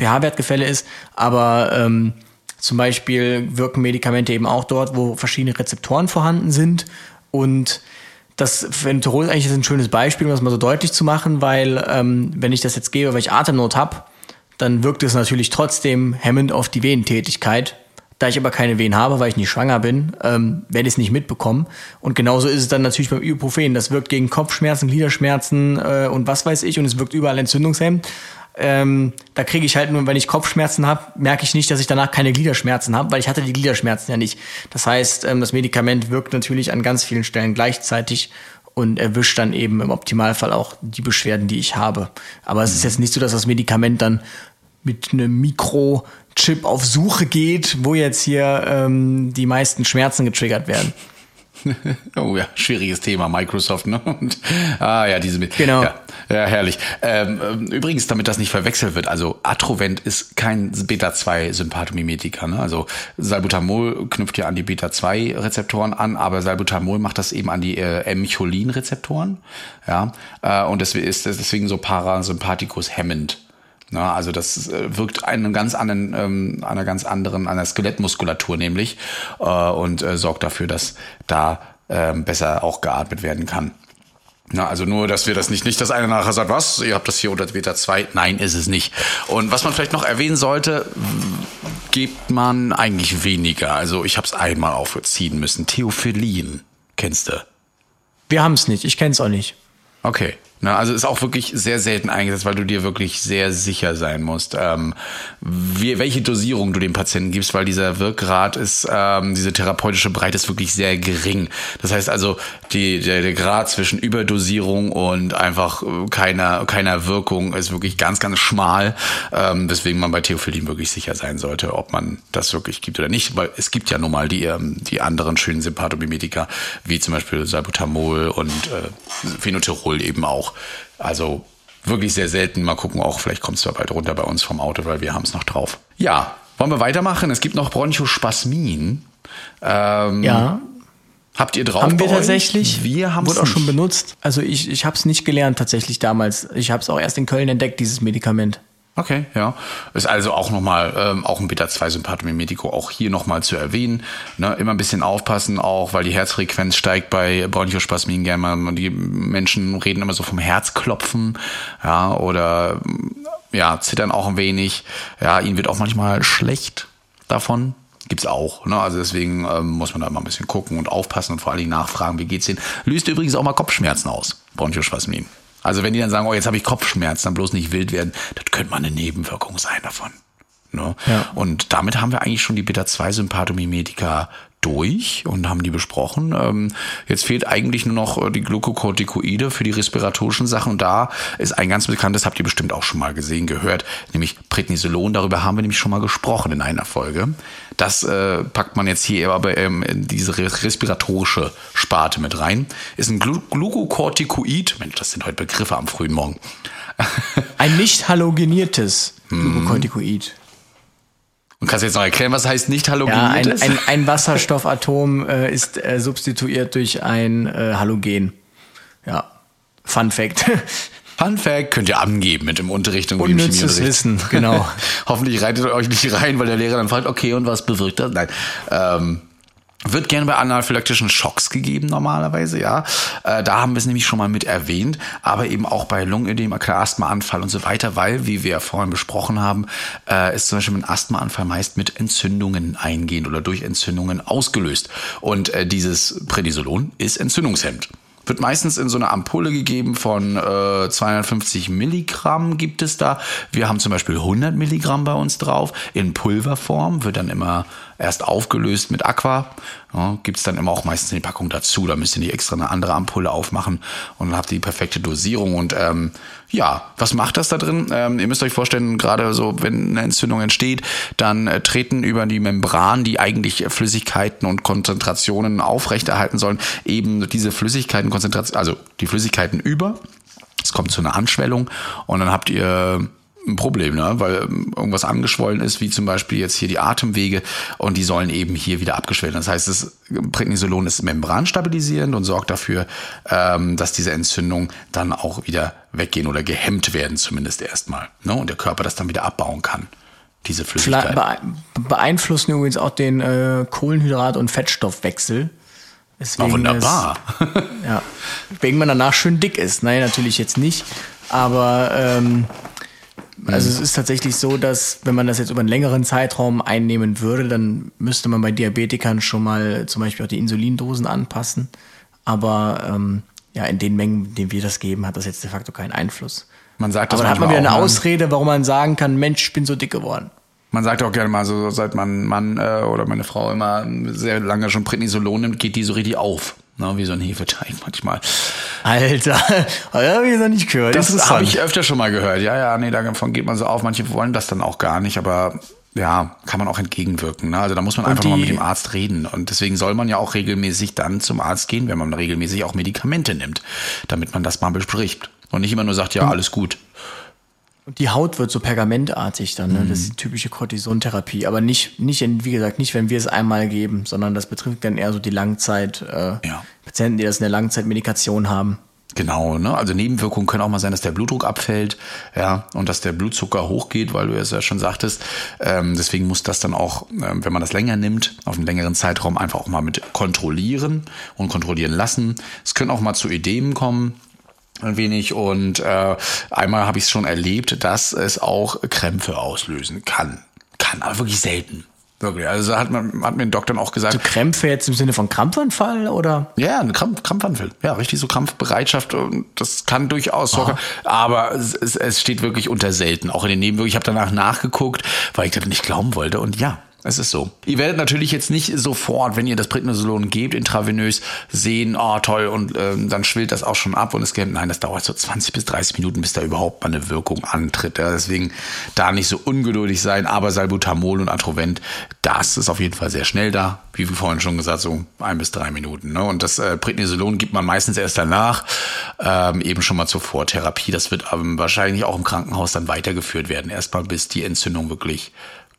pH-Wertgefälle ist. Aber ähm, zum Beispiel wirken Medikamente eben auch dort, wo verschiedene Rezeptoren vorhanden sind und das eigentlich ist ein schönes Beispiel, um das mal so deutlich zu machen, weil ähm, wenn ich das jetzt gebe, weil ich Atemnot habe, dann wirkt es natürlich trotzdem hemmend auf die Venentätigkeit. Da ich aber keine Venen habe, weil ich nicht schwanger bin, ähm, werde ich es nicht mitbekommen. Und genauso ist es dann natürlich beim Ibuprofen. Das wirkt gegen Kopfschmerzen, Gliederschmerzen äh, und was weiß ich. Und es wirkt überall entzündungshemmend. Ähm, da kriege ich halt nur, wenn ich Kopfschmerzen habe, merke ich nicht, dass ich danach keine Gliederschmerzen habe, weil ich hatte die Gliederschmerzen ja nicht. Das heißt, ähm, das Medikament wirkt natürlich an ganz vielen Stellen gleichzeitig und erwischt dann eben im Optimalfall auch die Beschwerden, die ich habe. Aber es ist jetzt nicht so, dass das Medikament dann mit einem Mikrochip auf Suche geht, wo jetzt hier ähm, die meisten Schmerzen getriggert werden. oh ja, schwieriges Thema, Microsoft, ne? Und, ah ja, diese. Genau. Ja, ja herrlich. Ähm, übrigens, damit das nicht verwechselt wird, also Atrovent ist kein Beta-2-Sympathomimetiker, ne? Also Salbutamol knüpft ja an die Beta-2-Rezeptoren an, aber Salbutamol macht das eben an die äh, M-Cholin-Rezeptoren, ja? Äh, und deswegen ist deswegen so Parasympathikus hemmend. Na, also das äh, wirkt einen ganz anderen, ähm, einer ganz anderen, einer Skelettmuskulatur nämlich äh, und äh, sorgt dafür, dass da äh, besser auch geatmet werden kann. Na, also nur, dass wir das nicht, nicht, dass einer nachher sagt, was, ihr habt das hier unter Beta 2. Nein, ist es nicht. Und was man vielleicht noch erwähnen sollte, gibt man eigentlich weniger. Also ich habe es einmal aufziehen müssen. Theophilin, kennst du? Wir haben es nicht, ich kenne es auch nicht. Okay. Na, also ist auch wirklich sehr selten eingesetzt, weil du dir wirklich sehr sicher sein musst, ähm, wie, welche Dosierung du dem Patienten gibst, weil dieser Wirkgrad ist, ähm, diese therapeutische Breite ist wirklich sehr gering. Das heißt also, die, der, der Grad zwischen Überdosierung und einfach äh, keiner, keiner Wirkung ist wirklich ganz, ganz schmal, ähm, weswegen man bei Theophilin wirklich sicher sein sollte, ob man das wirklich gibt oder nicht, weil es gibt ja nun mal die, ähm, die anderen schönen Sympathomimetika, wie zum Beispiel Salbutamol und äh, Phenoterol eben auch. Also wirklich sehr selten. Mal gucken, auch vielleicht kommt es da bald runter bei uns vom Auto, weil wir haben es noch drauf. Ja, wollen wir weitermachen? Es gibt noch Bronchospasmin. Ähm, ja. Habt ihr drauf? Haben wir tatsächlich. Wir haben es auch schon benutzt. Also ich, ich habe es nicht gelernt tatsächlich damals. Ich habe es auch erst in Köln entdeckt, dieses Medikament. Okay, ja. Ist also auch nochmal, ähm, auch ein Beta-2-Sympathomimetico auch hier nochmal zu erwähnen. Ne? Immer ein bisschen aufpassen, auch weil die Herzfrequenz steigt bei Bronchospasmin gerne mal. Die Menschen reden immer so vom Herzklopfen, ja, oder ja, zittern auch ein wenig. Ja, ihnen wird auch manchmal schlecht davon. Gibt's auch, ne? Also deswegen ähm, muss man da mal ein bisschen gucken und aufpassen und vor allen Dingen nachfragen, wie geht's ihnen. Löst übrigens auch mal Kopfschmerzen aus, Bronchospasmin. Also wenn die dann sagen, oh, jetzt habe ich Kopfschmerzen, dann bloß nicht wild werden, das könnte mal eine Nebenwirkung sein davon. Ne? Ja. Und damit haben wir eigentlich schon die Beta-2-Sympathomimetika durch und haben die besprochen. Ähm, jetzt fehlt eigentlich nur noch äh, die Glukokortikoide für die respiratorischen Sachen. Und da ist ein ganz bekanntes, habt ihr bestimmt auch schon mal gesehen, gehört, nämlich Prednisolon. Darüber haben wir nämlich schon mal gesprochen in einer Folge. Das äh, packt man jetzt hier aber ähm, in diese respiratorische Sparte mit rein. Ist ein Glu Glukokortikoid. Mensch, das sind heute Begriffe am frühen Morgen. ein nicht halogeniertes hm. Glukokortikoid. Und kannst du jetzt noch erklären, was heißt nicht halogeniert ja, ein, ein, ein Wasserstoffatom äh, ist äh, substituiert durch ein äh, Halogen. Ja, Fun Fact. Fun Fact könnt ihr angeben mit dem Unterricht und Unnützes Wissen, genau. Hoffentlich reitet euch nicht rein, weil der Lehrer dann fragt, okay, und was bewirkt das? Nein. Ähm, Wird gerne bei anaphylaktischen Schocks gegeben normalerweise, ja. Äh, da haben wir es nämlich schon mal mit erwähnt, aber eben auch bei Lungenödem, Asthmaanfall und so weiter, weil, wie wir ja vorhin besprochen haben, äh, ist zum Beispiel ein Asthmaanfall meist mit Entzündungen eingehend oder durch Entzündungen ausgelöst. Und äh, dieses Prednisolon ist Entzündungshemd. Wird meistens in so einer Ampulle gegeben von äh, 250 Milligramm gibt es da. Wir haben zum Beispiel 100 Milligramm bei uns drauf. In Pulverform wird dann immer erst aufgelöst mit Aqua. Ja, Gibt es dann immer auch meistens eine Packung dazu. Da müsst ihr nicht extra eine andere Ampulle aufmachen und dann habt ihr die perfekte Dosierung. Und ähm, ja, was macht das da drin? Ähm, ihr müsst euch vorstellen, gerade so, wenn eine Entzündung entsteht, dann äh, treten über die Membran, die eigentlich Flüssigkeiten und Konzentrationen aufrechterhalten sollen, eben diese Flüssigkeiten, also die Flüssigkeiten über. Es kommt zu einer Anschwellung und dann habt ihr ein Problem, ne? weil irgendwas angeschwollen ist, wie zum Beispiel jetzt hier die Atemwege und die sollen eben hier wieder abgeschwellen. Das heißt, das Prednisolon ist membranstabilisierend und sorgt dafür, ähm, dass diese Entzündungen dann auch wieder weggehen oder gehemmt werden zumindest erstmal. Ne? Und der Körper das dann wieder abbauen kann. Diese Flüssigkeit. Beeinflussen übrigens auch den äh, Kohlenhydrat- und Fettstoffwechsel. Deswegen oh, wunderbar. Ist, ja, wegen man danach schön dick ist. Nein, natürlich jetzt nicht. Aber ähm, also es ist tatsächlich so, dass wenn man das jetzt über einen längeren Zeitraum einnehmen würde, dann müsste man bei Diabetikern schon mal zum Beispiel auch die Insulindosen anpassen. Aber ähm, ja, in den Mengen, in denen wir das geben, hat das jetzt de facto keinen Einfluss. Man sagt das Aber dann hat man wieder eine Ausrede, warum man sagen kann, Mensch, ich bin so dick geworden. Man sagt auch gerne mal so, seit mein Mann äh, oder meine Frau immer sehr lange schon Prednisolon nimmt, geht die so richtig auf. Ne, wie so ein Hefeteig manchmal. Alter, habe ich noch nicht gehört. Das habe ich öfter schon mal gehört. Ja, ja, nee, davon geht man so auf. Manche wollen das dann auch gar nicht, aber ja, kann man auch entgegenwirken. Ne? Also da muss man einfach nochmal mit dem Arzt reden. Und deswegen soll man ja auch regelmäßig dann zum Arzt gehen, wenn man regelmäßig auch Medikamente nimmt, damit man das mal bespricht. Und nicht immer nur sagt, ja, alles gut. Und die Haut wird so pergamentartig dann, ne? Das ist die typische Cortisontherapie. Aber nicht, nicht in, wie gesagt, nicht, wenn wir es einmal geben, sondern das betrifft dann eher so die Langzeit, äh, ja. Patienten, die das in der Langzeitmedikation haben. Genau, ne? Also Nebenwirkungen können auch mal sein, dass der Blutdruck abfällt, ja, und dass der Blutzucker hochgeht, weil du es ja schon sagtest. Ähm, deswegen muss das dann auch, ähm, wenn man das länger nimmt, auf einen längeren Zeitraum einfach auch mal mit kontrollieren und kontrollieren lassen. Es können auch mal zu Edemen kommen, ein wenig und äh, einmal habe ich es schon erlebt, dass es auch Krämpfe auslösen kann. Kann, aber wirklich selten. Wirklich. Also hat man hat mir ein Doktor auch gesagt. So Krämpfe jetzt im Sinne von Krampfanfall oder? Ja, ein Krampf, Krampfanfall. Ja, richtig so Krampfbereitschaft. Das kann durchaus sogar. Aber es, es steht wirklich unter selten. Auch in den Nebenwirkungen. Ich habe danach nachgeguckt, weil ich das nicht glauben wollte. Und ja, es ist so. Ihr werdet natürlich jetzt nicht sofort, wenn ihr das Prednisolon gebt, intravenös sehen, oh toll, und ähm, dann schwillt das auch schon ab und es geht, nein, das dauert so 20 bis 30 Minuten, bis da überhaupt mal eine Wirkung antritt. Ja, deswegen da nicht so ungeduldig sein, aber Salbutamol und Atrovent, das ist auf jeden Fall sehr schnell da, wie wir vorhin schon gesagt, so ein bis drei Minuten. Ne? Und das äh, Prednisolon gibt man meistens erst danach, ähm, eben schon mal zur Vortherapie. Das wird ähm, wahrscheinlich auch im Krankenhaus dann weitergeführt werden, erstmal bis die Entzündung wirklich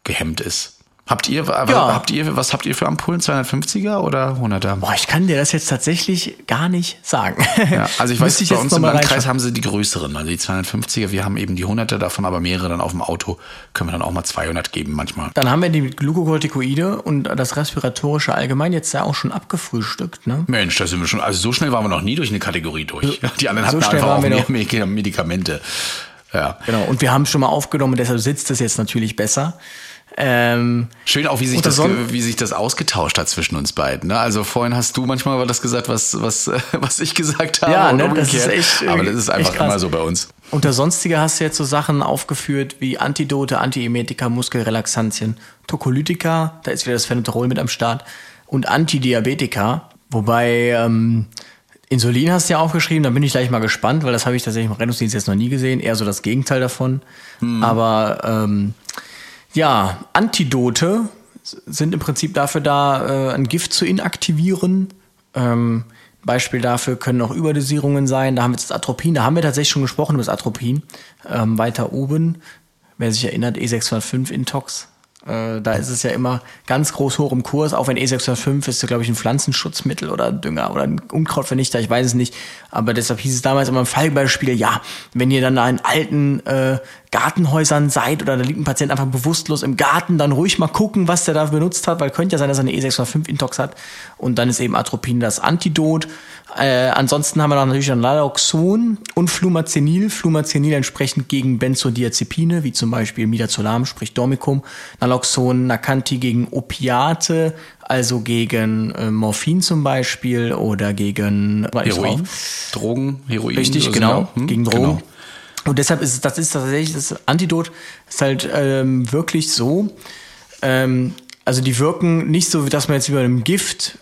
gehemmt ist. Habt ihr, ja. habt ihr, was habt ihr für Ampullen? 250er oder 100er? Boah, ich kann dir das jetzt tatsächlich gar nicht sagen. Ja, also ich weiß, ich bei uns im Landkreis haben sie die größeren, also die 250er. Wir haben eben die 100er davon, aber mehrere dann auf dem Auto. Können wir dann auch mal 200 geben manchmal. Dann haben wir die Glukokortikoide und das respiratorische allgemein jetzt ja auch schon abgefrühstückt, ne? Mensch, da sind wir schon, also so schnell waren wir noch nie durch eine Kategorie durch. Die anderen so hatten einfach auch mehr Medikamente. Ja. Genau. Und wir haben es schon mal aufgenommen, deshalb sitzt es jetzt natürlich besser. Ähm, Schön auch, wie sich, das, wie sich das ausgetauscht hat zwischen uns beiden. Ne? Also vorhin hast du manchmal das gesagt, was, was, was ich gesagt habe. Ja, ne, das ist echt, Aber das ist einfach immer so bei uns. Unter Sonstige hast du jetzt so Sachen aufgeführt wie Antidote, Antiemetika, Muskelrelaxantien, Tokolytika, da ist wieder das Phenetrol mit am Start, und Antidiabetika, wobei ähm, Insulin hast du ja aufgeschrieben, da bin ich gleich mal gespannt, weil das habe ich tatsächlich im Rettungsdienst jetzt noch nie gesehen, eher so das Gegenteil davon. Hm. Aber ähm, ja, Antidote sind im Prinzip dafür da, äh, ein Gift zu inaktivieren. Ähm, Beispiel dafür können auch Überdosierungen sein. Da haben wir jetzt das Atropin, da haben wir tatsächlich schon gesprochen über das Atropin. Ähm, weiter oben, wer sich erinnert, E605 Intox. Äh, da ist es ja immer ganz groß hoch im Kurs, auch wenn E605 ist, glaube ich, ein Pflanzenschutzmittel oder Dünger oder ein Unkrautvernichter, ich weiß es nicht. Aber deshalb hieß es damals immer im Fallbeispiel, ja, wenn ihr dann da in alten äh, Gartenhäusern seid oder da liegt ein Patient einfach bewusstlos im Garten, dann ruhig mal gucken, was der da benutzt hat, weil könnte ja sein, dass er eine E605-Intox hat. Und dann ist eben Atropin das Antidot. Äh, ansonsten haben wir noch natürlich dann Naloxon und Flumazenil. Flumazenil entsprechend gegen Benzodiazepine, wie zum Beispiel Midazolam, sprich Dormicum. Naloxon, Nacanti gegen Opiate, also gegen äh, Morphin zum Beispiel oder gegen Heroin. Drogen, Heroin. Richtig, genau, hm? gegen Drogen. Genau. Und deshalb ist es, das ist tatsächlich das Antidot, ist halt ähm, wirklich so. Ähm, also die wirken nicht so, dass man jetzt über einem Gift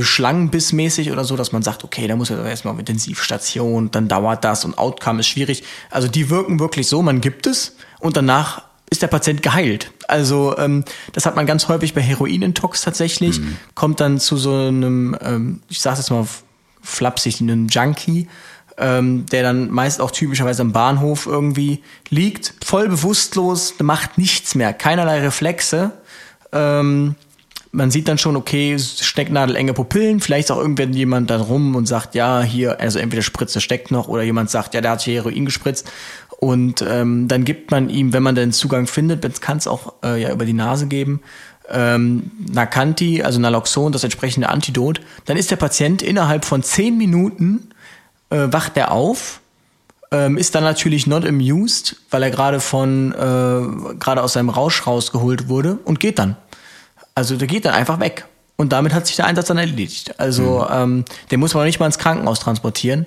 schlangenbissmäßig oder so, dass man sagt, okay, da muss er erstmal auf Intensivstation, dann dauert das und Outcome ist schwierig. Also die wirken wirklich so, man gibt es und danach ist der Patient geheilt. Also ähm, das hat man ganz häufig bei Heroinintox tatsächlich, mhm. kommt dann zu so einem, ähm, ich sage jetzt mal flapsig, einem Junkie, ähm, der dann meist auch typischerweise am Bahnhof irgendwie liegt, voll bewusstlos, macht nichts mehr, keinerlei Reflexe. Ähm, man sieht dann schon, okay, Stecknadel, enge Pupillen, vielleicht auch irgendjemand dann rum und sagt, ja, hier, also entweder Spritze steckt noch oder jemand sagt, ja, der hat hier Heroin gespritzt. Und ähm, dann gibt man ihm, wenn man den Zugang findet, kann es auch äh, ja über die Nase geben, ähm, Nacanti, also Naloxon, das entsprechende Antidot, dann ist der Patient innerhalb von zehn Minuten äh, wacht er auf, ähm, ist dann natürlich not amused, weil er gerade von äh, gerade aus seinem Rausch rausgeholt wurde und geht dann. Also der geht dann einfach weg. Und damit hat sich der Einsatz dann erledigt. Also mhm. ähm, den muss man nicht mal ins Krankenhaus transportieren.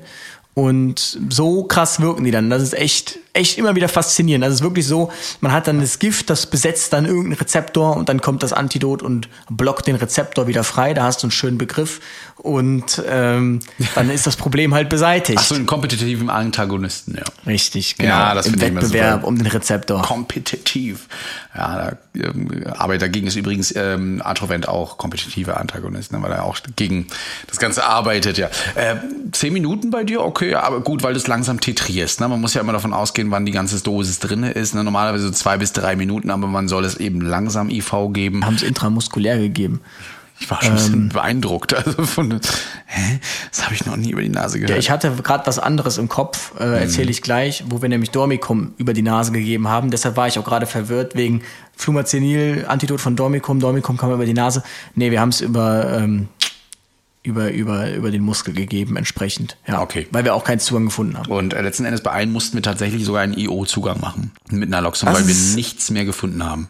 Und so krass wirken die dann. Das ist echt, echt immer wieder faszinierend. Das ist wirklich so, man hat dann das Gift, das besetzt dann irgendeinen Rezeptor und dann kommt das Antidot und blockt den Rezeptor wieder frei. Da hast du einen schönen Begriff. Und ähm, dann ist das Problem halt beseitigt. Ach so, einen kompetitiven Antagonisten, ja. Richtig, genau. Ja, das Im Wettbewerb um den Rezeptor. Kompetitiv. Ja, da, ähm, aber dagegen ist übrigens ähm, Atrovent auch kompetitiver Antagonist, ne, weil er auch gegen das Ganze arbeitet, ja. Äh, zehn Minuten bei dir, okay, aber gut, weil du es langsam titrierst. Ne? Man muss ja immer davon ausgehen, wann die ganze Dosis drin ist. Ne? Normalerweise so zwei bis drei Minuten, aber man soll es eben langsam IV geben. Haben es intramuskulär gegeben. Ich war schon ein bisschen ähm, beeindruckt. Also von, hä? Das habe ich noch nie über die Nase gehört. Ja, ich hatte gerade was anderes im Kopf, äh, erzähle mhm. ich gleich, wo wir nämlich Dormicum über die Nase gegeben haben. Deshalb war ich auch gerade verwirrt wegen Flumazenil, Antidot von Dormicum. Dormicum kam über die Nase. Nee, wir haben es über, ähm, über, über, über den Muskel gegeben, entsprechend. Ja, okay. Weil wir auch keinen Zugang gefunden haben. Und äh, letzten Endes bei allen mussten wir tatsächlich sogar einen IO-Zugang machen mit Naloxon, weil wir nichts mehr gefunden haben.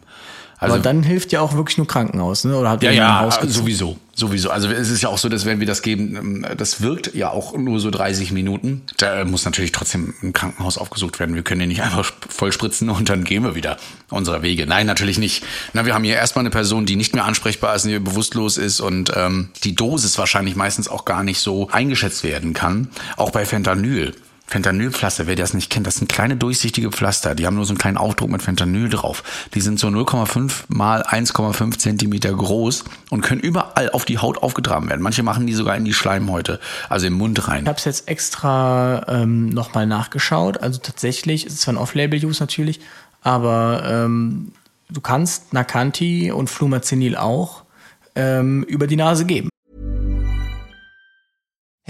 Also, Aber dann hilft ja auch wirklich nur Krankenhaus, ne? Oder hat ja, ja, sowieso, sowieso. Also es ist ja auch so, dass wenn wir das geben, ähm, das wirkt ja auch nur so 30 Minuten. Da muss natürlich trotzdem ein Krankenhaus aufgesucht werden. Wir können ja nicht einfach voll spritzen und dann gehen wir wieder unserer Wege. Nein, natürlich nicht. Na, wir haben hier erstmal eine Person, die nicht mehr ansprechbar ist, die bewusstlos ist und ähm, die Dosis wahrscheinlich meistens auch gar nicht so eingeschätzt werden kann. Auch bei Fentanyl. Fentanylpflaster, wer das nicht kennt, das sind kleine durchsichtige Pflaster. Die haben nur so einen kleinen Aufdruck mit Fentanyl drauf. Die sind so 0,5 mal 1,5 Zentimeter groß und können überall auf die Haut aufgetragen werden. Manche machen die sogar in die Schleimhäute, also im Mund rein. Ich habe es jetzt extra ähm, nochmal nachgeschaut. Also tatsächlich, es ist zwar ein Off-Label-Use natürlich, aber ähm, du kannst Nacanti und Flumazenil auch ähm, über die Nase geben.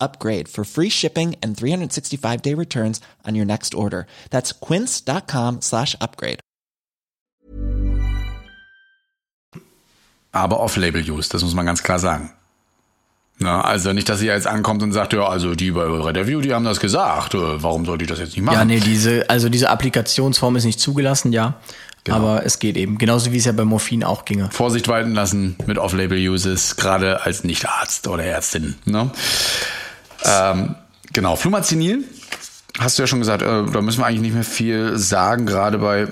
upgrade for free shipping and 365 day returns on your next order. That's quince.com slash upgrade. Aber Off-Label-Use, das muss man ganz klar sagen. Na, also nicht, dass sie jetzt ankommt und sagt, ja, also die bei Red Review, die haben das gesagt. Äh, warum sollte ich das jetzt nicht machen? Ja, nee, diese, also diese Applikationsform ist nicht zugelassen, ja. Genau. Aber es geht eben. Genauso wie es ja bei Morphin auch ginge. Vorsicht walten lassen mit Off-Label-Uses, gerade als Nicht-Arzt oder Ärztin. Ne? Ähm, genau, Flumazenil, hast du ja schon gesagt, äh, da müssen wir eigentlich nicht mehr viel sagen, gerade bei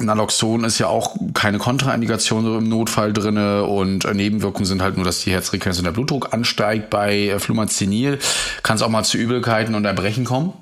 Naloxon ist ja auch keine Kontraindikation im Notfall drinne und äh, Nebenwirkungen sind halt nur, dass die Herzfrequenz und der Blutdruck ansteigt. Bei äh, Flumazenil kann es auch mal zu Übelkeiten und Erbrechen kommen.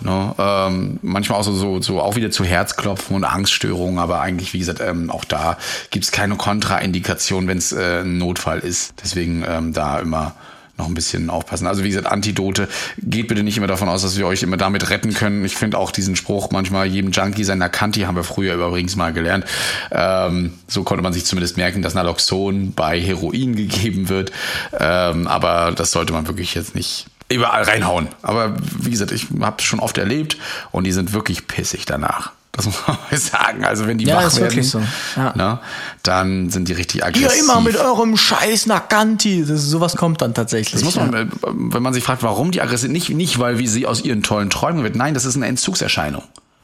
Ne, ähm, manchmal auch so, so, so auch wieder zu Herzklopfen und Angststörungen, aber eigentlich, wie gesagt, ähm, auch da gibt's keine Kontraindikation, wenn es äh, ein Notfall ist. Deswegen ähm, da immer noch ein bisschen aufpassen. Also wie gesagt, Antidote. Geht bitte nicht immer davon aus, dass wir euch immer damit retten können. Ich finde auch diesen Spruch manchmal jedem Junkie sein Nakanti haben wir früher übrigens mal gelernt. Ähm, so konnte man sich zumindest merken, dass Naloxon bei Heroin gegeben wird. Ähm, aber das sollte man wirklich jetzt nicht überall reinhauen. Aber wie gesagt, ich habe es schon oft erlebt und die sind wirklich pissig danach. Das muss man mal sagen. Also wenn die Ja, wach ist werden, wirklich so. Ja. ne, dann sind die richtig aggressiv. Ihr immer mit eurem scheiß Naganti. Das, sowas kommt dann tatsächlich. Das muss man, ja. äh, wenn man sich fragt, warum die aggressiv nicht, nicht weil wie sie aus ihren tollen Träumen wird. Nein, das ist eine Entzugserscheinung.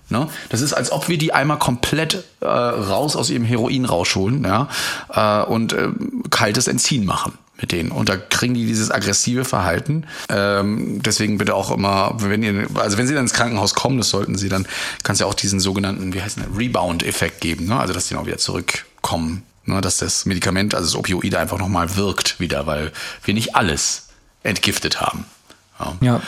Ne? Das ist, als ob wir die einmal komplett äh, raus aus ihrem Heroin rausholen ja? äh, und äh, kaltes Entziehen machen mit denen. Und da kriegen die dieses aggressive Verhalten. Ähm, deswegen bitte auch immer, wenn ihr, also wenn sie dann ins Krankenhaus kommen, das sollten sie dann, kann es ja auch diesen sogenannten, wie heißt der, Rebound-Effekt geben, ne? Also dass die noch wieder zurückkommen. Ne? Dass das Medikament, also das Opioid einfach nochmal wirkt wieder, weil wir nicht alles entgiftet haben. Ja. ja.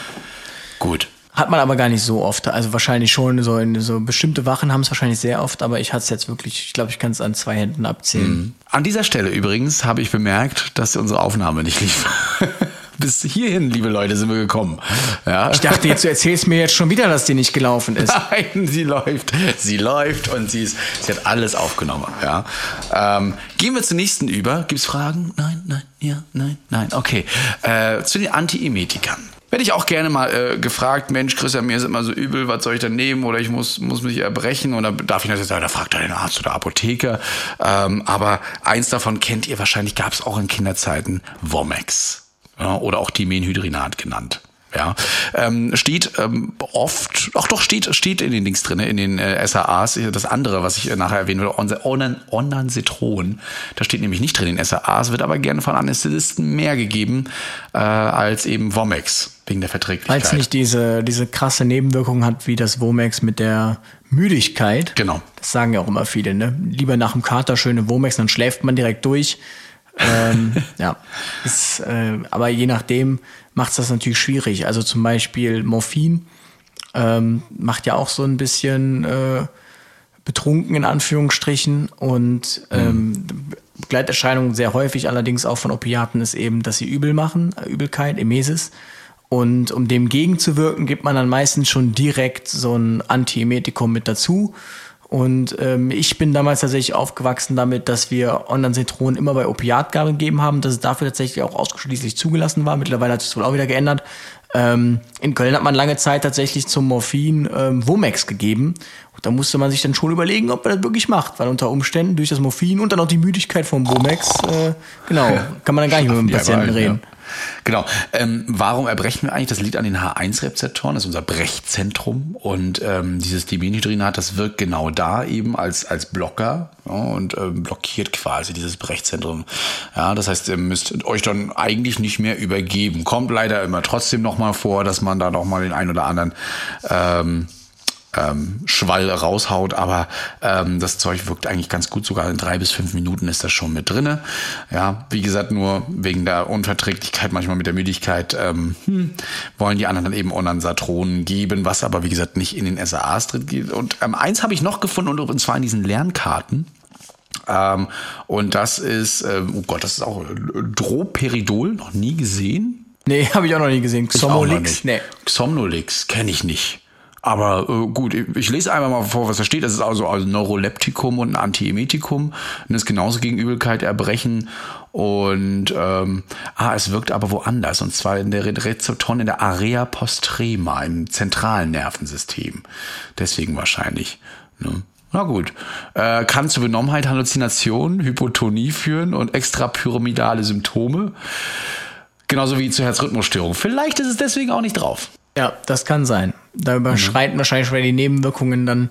Gut. Hat man aber gar nicht so oft. Also wahrscheinlich schon so in so bestimmte Wachen haben es wahrscheinlich sehr oft, aber ich hatte es jetzt wirklich, ich glaube, ich kann es an zwei Händen abzählen. An dieser Stelle übrigens habe ich bemerkt, dass unsere Aufnahme nicht lief. Bis hierhin, liebe Leute, sind wir gekommen. Ja. Ich dachte, jetzt du erzählst mir jetzt schon wieder, dass die nicht gelaufen ist. Nein, sie läuft. Sie läuft und sie, ist, sie hat alles aufgenommen. Ja. Ähm, gehen wir zur nächsten über. Gibt's Fragen? Nein, nein, ja, nein, nein. Okay. Äh, zu den Antiemetikern. Werde ich auch gerne mal äh, gefragt, Mensch, Christian, mir ist immer so übel, was soll ich denn nehmen? Oder ich muss, muss mich erbrechen. Und dann darf ich natürlich sagen, da fragt den Arzt oder Apotheker. Ähm, aber eins davon kennt ihr wahrscheinlich, gab es auch in Kinderzeiten, Womex. Ja, oder auch Dimenhydrinat genannt. Ja, ähm, steht ähm, oft, ach doch, steht, steht in den Links drin, in den äh, SAAs. Das andere, was ich äh, nachher erwähnen will, Ondansetron. Da steht nämlich nicht drin in den SAAs, wird aber gerne von Anästhesisten mehr gegeben äh, als eben Womex, wegen der Verträglichkeit. Weil es nicht diese, diese krasse Nebenwirkung hat wie das Womex mit der Müdigkeit. Genau. Das sagen ja auch immer viele, ne? Lieber nach dem Kater schöne Womex, dann schläft man direkt durch. ähm, ja, ist, äh, aber je nachdem macht es das natürlich schwierig. Also zum Beispiel Morphin ähm, macht ja auch so ein bisschen äh, betrunken in Anführungsstrichen und ähm, Begleiterscheinungen sehr häufig allerdings auch von Opiaten ist eben, dass sie übel machen, äh, Übelkeit, Emesis. Und um dem gegenzuwirken, gibt man dann meistens schon direkt so ein Antiemetikum mit dazu. Und ähm, ich bin damals tatsächlich aufgewachsen damit, dass wir Ondansetron immer bei Opiatgaben gegeben haben, dass es dafür tatsächlich auch ausschließlich zugelassen war. Mittlerweile hat sich das wohl auch wieder geändert. Ähm, in Köln hat man lange Zeit tatsächlich zum Morphin ähm, Womex gegeben. Und da musste man sich dann schon überlegen, ob man das wirklich macht, weil unter Umständen durch das Morphin und dann auch die Müdigkeit vom Womex, äh, genau, kann man dann gar nicht mehr mit dem Patienten reden. Ja. Genau. Ähm, warum erbrechen wir eigentlich? Das liegt an den H1-Rezeptoren, das ist unser Brechzentrum. Und ähm, dieses Dimenhydrinat, das wirkt genau da eben als, als Blocker ja, und ähm, blockiert quasi dieses Brechzentrum. Ja, das heißt, ihr müsst euch dann eigentlich nicht mehr übergeben. Kommt leider immer trotzdem nochmal vor, dass man da nochmal den einen oder anderen ähm, ähm, Schwall raushaut, aber ähm, das Zeug wirkt eigentlich ganz gut. Sogar in drei bis fünf Minuten ist das schon mit drinne. Ja, wie gesagt, nur wegen der Unverträglichkeit, manchmal mit der Müdigkeit, ähm, hm, wollen die anderen dann eben Ondansatronen geben, was aber wie gesagt nicht in den SAAs drin geht. Und ähm, eins habe ich noch gefunden und zwar in diesen Lernkarten. Ähm, und das ist, ähm, oh Gott, das ist auch äh, Droperidol, noch nie gesehen. Nee, habe ich auch noch nie gesehen. Xomolix? nicht. Nee. Somnolix kenne ich nicht. Aber äh, gut, ich, lese einmal mal vor, was da steht. Das ist also ein Neuroleptikum und ein Antiemetikum. Und ist genauso gegen Übelkeit, Erbrechen. Und ähm, ah, es wirkt aber woanders. Und zwar in der Re- Rezeptoren in der Area postrema, im zentralen Nervensystem. Deswegen wahrscheinlich. Ne? Na gut. Äh, kann zu Benommenheit, Halluzination, Hypotonie führen und extrapyramidale Symptome. Genauso wie zur Herzrhythmusstörung. Vielleicht ist es deswegen auch nicht drauf. Ja, das kann sein. Da überschreiten wahrscheinlich schon die Nebenwirkungen dann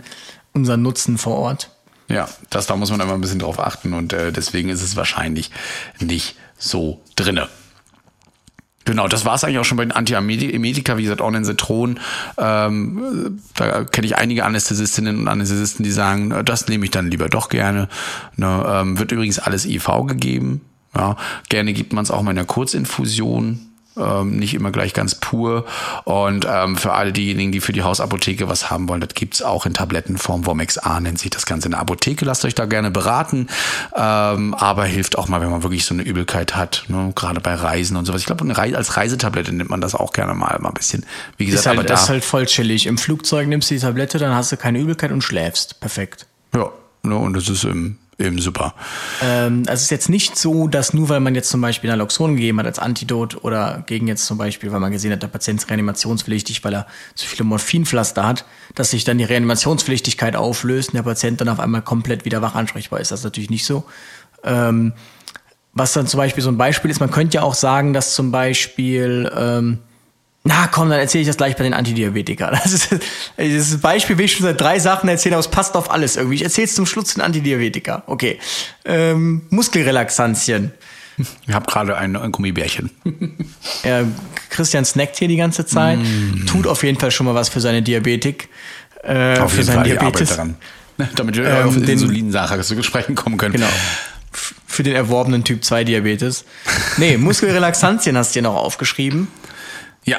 unseren Nutzen vor Ort. Ja, das, da muss man immer ein bisschen drauf achten und äh, deswegen ist es wahrscheinlich nicht so drinne. Genau, das war es eigentlich auch schon bei den Antiemetika, wie gesagt, Ornensitron. Ähm, da kenne ich einige Anästhesistinnen und Anästhesisten, die sagen, das nehme ich dann lieber doch gerne. Ne, ähm, wird übrigens alles IV gegeben. Ja, gerne gibt man es auch mal in der Kurzinfusion ähm, nicht immer gleich ganz pur. Und ähm, für alle diejenigen, die für die Hausapotheke was haben wollen, das gibt's auch in Tablettenform. Vomex A nennt sich das Ganze in der Apotheke. Lasst euch da gerne beraten. Ähm, aber hilft auch mal, wenn man wirklich so eine Übelkeit hat, ne? gerade bei Reisen und sowas. Ich glaube, als Reisetablette nimmt man das auch gerne mal, mal ein bisschen. Wie gesagt, ist halt, aber das ist halt voll chillig. Im Flugzeug nimmst du die Tablette, dann hast du keine Übelkeit und schläfst. Perfekt. Ja, ne? und das ist im Eben super. Ähm, also es ist jetzt nicht so, dass nur weil man jetzt zum Beispiel Naloxon gegeben hat als Antidot oder gegen jetzt zum Beispiel, weil man gesehen hat, der Patient ist reanimationspflichtig, weil er zu viele Morphinpflaster hat, dass sich dann die Reanimationspflichtigkeit auflöst und der Patient dann auf einmal komplett wieder wach ansprechbar ist. Das ist natürlich nicht so. Ähm, was dann zum Beispiel so ein Beispiel ist, man könnte ja auch sagen, dass zum Beispiel ähm, na komm, dann erzähle ich das gleich bei den Antidiabetikern. Das ist, das Beispiel, wie ich schon seit drei Sachen erzähle, aber es passt auf alles irgendwie. Ich erzähle es zum Schluss den Antidiabetiker. Okay. Ähm, Muskelrelaxantien. Ich habe gerade ein, ein Gummibärchen. ja, Christian snackt hier die ganze Zeit. Mm. Tut auf jeden Fall schon mal was für seine Diabetik. Äh, auf jeden Fall, Diabetes. ich daran. Damit wir ähm, auf Insulinsache zu Gesprächen kommen können. Genau. Für den erworbenen Typ 2 Diabetes. Nee, Muskelrelaxantien hast du dir noch aufgeschrieben. Ja,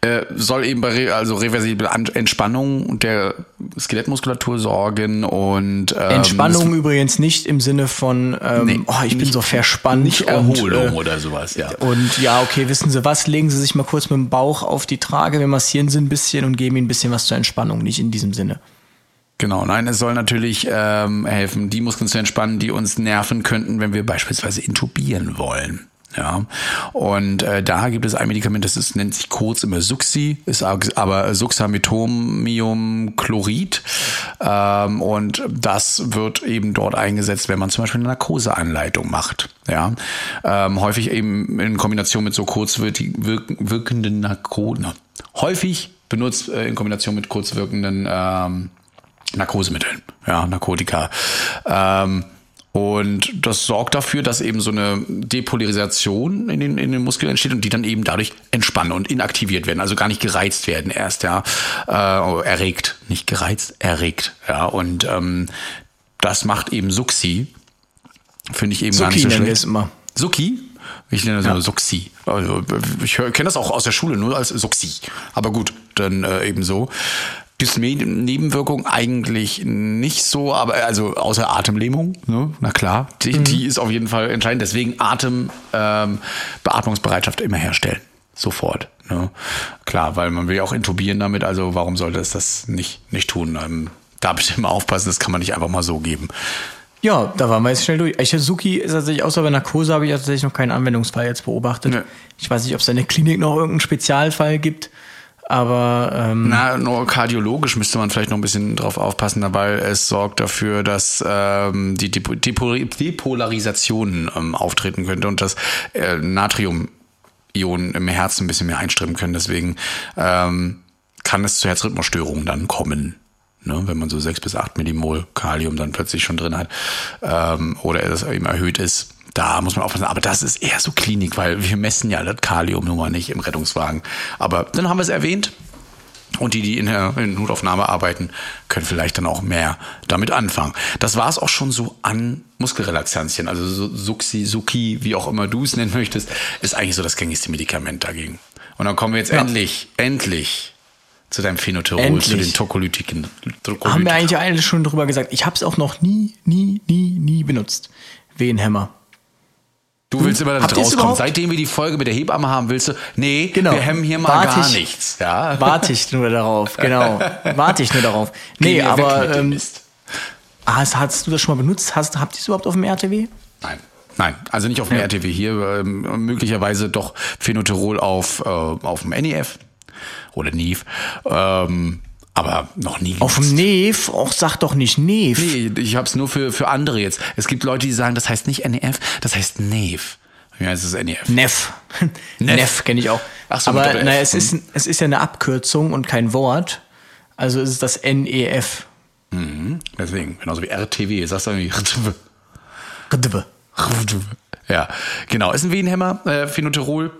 äh, soll eben bei also reversible Entspannung der Skelettmuskulatur sorgen und ähm, Entspannung übrigens nicht im Sinne von ähm, nee, oh, ich bin so verspannt nicht Erholung und, äh, oder sowas ja. und ja okay wissen Sie was? Legen Sie sich mal kurz mit dem Bauch auf die Trage wir massieren Sie ein bisschen und geben Ihnen ein bisschen was zur Entspannung nicht in diesem Sinne. Genau, nein, es soll natürlich ähm, helfen, die Muskeln zu entspannen, die uns nerven könnten, wenn wir beispielsweise intubieren wollen. Ja, und äh, da gibt es ein Medikament, das ist, nennt sich kurz immer Suxi, ist aber Suxametomiumchlorid. Ähm, und das wird eben dort eingesetzt, wenn man zum Beispiel eine Narkoseanleitung macht. Ja, ähm, häufig eben in Kombination mit so kurzwirkenden Narkosen. Häufig benutzt äh, in Kombination mit kurzwirkenden ähm, Narkosemitteln, ja, Narkotika. Ähm, und das sorgt dafür, dass eben so eine Depolarisation in den, in den Muskeln entsteht und die dann eben dadurch entspannen und inaktiviert werden, also gar nicht gereizt werden erst, ja. Äh, erregt, nicht gereizt, erregt, ja. Und ähm, das macht eben Suxi. Finde ich eben Suki gar nicht so schlecht. Es immer. Suki? Ich nenne das ja. immer Suxi. Also, ich kenne das auch aus der Schule nur als Suxi. Aber gut, dann äh, eben so. Gibt Nebenwirkungen eigentlich nicht so, aber also außer Atemlähmung, ne? na klar, die, mhm. die ist auf jeden Fall entscheidend. Deswegen Atem, ähm, Beatmungsbereitschaft immer herstellen, sofort. Ne? Klar, weil man will ja auch intubieren damit, also warum sollte es das nicht, nicht tun? Ähm, da bitte immer aufpassen, das kann man nicht einfach mal so geben. Ja, da waren wir jetzt schnell durch. Suki ist tatsächlich, außer bei Narkose habe ich tatsächlich noch keinen Anwendungsfall jetzt beobachtet. Nee. Ich weiß nicht, ob es in der Klinik noch irgendeinen Spezialfall gibt. Aber ähm, na, nur kardiologisch müsste man vielleicht noch ein bisschen drauf aufpassen, weil es sorgt dafür, dass ähm, die Depolarisation ähm, auftreten könnte und das äh, Natrium Ionen im Herzen ein bisschen mehr einströmen können. Deswegen ähm, kann es zu Herzrhythmusstörungen dann kommen. Ne, wenn man so sechs bis acht Millimol Kalium dann plötzlich schon drin hat ähm, oder es eben erhöht ist da muss man aufpassen. Aber das ist eher so Klinik, weil wir messen ja das Kalium nun mal nicht im Rettungswagen. Aber dann haben wir es erwähnt. Und die, die in der Notaufnahme arbeiten, können vielleicht dann auch mehr damit anfangen. Das war es auch schon so an Muskelrelaxantien. Also so Suxi, Suki, wie auch immer du es nennen möchtest, ist eigentlich so das gängigste Medikament dagegen. Und dann kommen wir jetzt ja. endlich, endlich zu deinem Phenoterol, endlich. zu den Tokolytiken. Haben wir eigentlich eigentlich schon drüber gesagt. Ich habe es auch noch nie, nie, nie, nie benutzt. Wehenhämmer. Du willst immer damit rauskommen. Seitdem wir die Folge mit der Hebamme haben, willst du, nee, genau. wir hemmen hier mal Wart gar ich, nichts. Ja? Warte ich nur darauf, genau. Warte ich nur darauf. Nee, aber ähm, hast, hast du das schon mal benutzt? Hast, habt ihr es überhaupt auf dem RTW? Nein. Nein, also nicht auf dem ja. RTW hier, ähm, möglicherweise doch Phenoterol auf, äh, auf dem NEF oder NIF. Ähm, aber noch nie. Auf dem Nef? Och, sag doch nicht Nef. Nee, ich hab's nur für, für andere jetzt. Es gibt Leute, die sagen, das heißt nicht NEF, das heißt Nef. Ja, es ist NEF. Nef. Nef, Nef kenne ich auch. Ach so, Aber naja, es ist, es ist ja eine Abkürzung und kein Wort. Also ist es das NEF. Mhm. Deswegen, genauso wie RTW. Sagst du irgendwie RTW. Ja, genau. Ist ein Wehenhämmer, äh, Phenoterol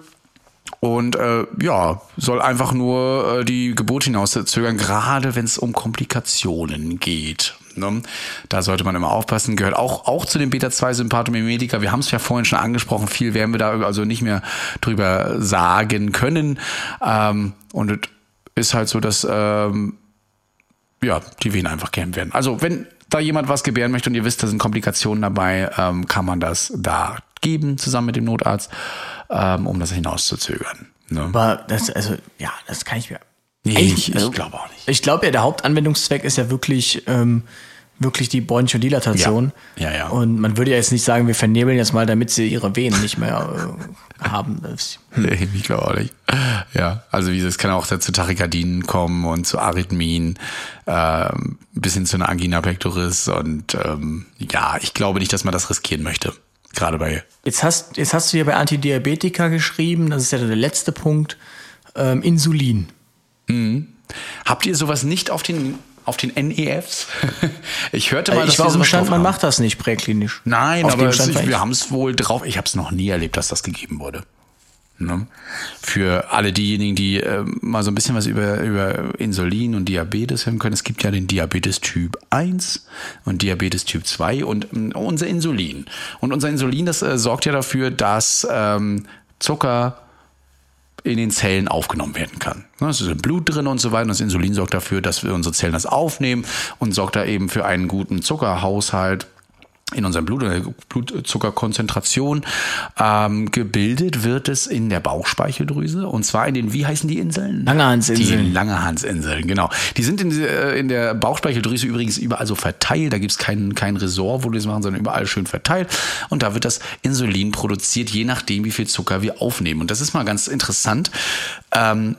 und äh, ja, soll einfach nur äh, die Geburt hinauszögern, gerade wenn es um Komplikationen geht. Ne? Da sollte man immer aufpassen. Gehört auch, auch zu den Beta-2-Sympathomimetika. Wir haben es ja vorhin schon angesprochen. Viel werden wir da also nicht mehr drüber sagen können. Ähm, und es ist halt so, dass ähm, ja, die Venen einfach gehemmt werden. Also wenn da jemand was gebären möchte und ihr wisst, da sind Komplikationen dabei, ähm, kann man das da geben, zusammen mit dem Notarzt, ähm, um das hinauszuzögern. Ne? Aber das, also, ja, das kann ich mir. Nee, ich, ich glaube auch nicht. Ich glaube ja, der Hauptanwendungszweck ist ja wirklich, ähm, wirklich die Bronchodilatation. Ja, ja, ja. Und man würde ja jetzt nicht sagen, wir vernebeln jetzt mal, damit sie ihre Venen nicht mehr äh, haben. Nee, ich glaube auch nicht. Ja, also wie es kann auch zu Tachykardien kommen und zu Arrhythmien, ähm, bis hin zu einer Angina pectoris und ähm, ja, ich glaube nicht, dass man das riskieren möchte. Gerade bei. Jetzt hast, jetzt hast du ja bei Antidiabetika geschrieben, das ist ja der letzte Punkt, ähm, Insulin. Mhm. Habt ihr sowas nicht auf den auf den NEFs? ich hörte mal, ich dass war auf dem Stand, man macht das nicht präklinisch. Nein, auf aber es, wir haben es wohl drauf. Ich habe es noch nie erlebt, dass das gegeben wurde. Ne? Für alle diejenigen, die äh, mal so ein bisschen was über, über Insulin und Diabetes hören können, es gibt ja den Diabetes Typ 1 und Diabetes Typ 2 und äh, unser Insulin. Und unser Insulin, das äh, sorgt ja dafür, dass ähm, Zucker in den Zellen aufgenommen werden kann. Es ist im Blut drin und so weiter. Und das Insulin sorgt dafür, dass wir unsere Zellen das aufnehmen und sorgt da eben für einen guten Zuckerhaushalt in unserem Blut, oder Blutzuckerkonzentration ähm, gebildet wird es in der Bauchspeicheldrüse und zwar in den, wie heißen die Inseln? Langerhansinseln. Die Langerhansinseln, genau. Die sind in, äh, in der Bauchspeicheldrüse übrigens überall so verteilt. Da gibt's kein, kein Resort, wo die das machen, sondern überall schön verteilt. Und da wird das Insulin produziert, je nachdem, wie viel Zucker wir aufnehmen. Und das ist mal ganz interessant. Ähm,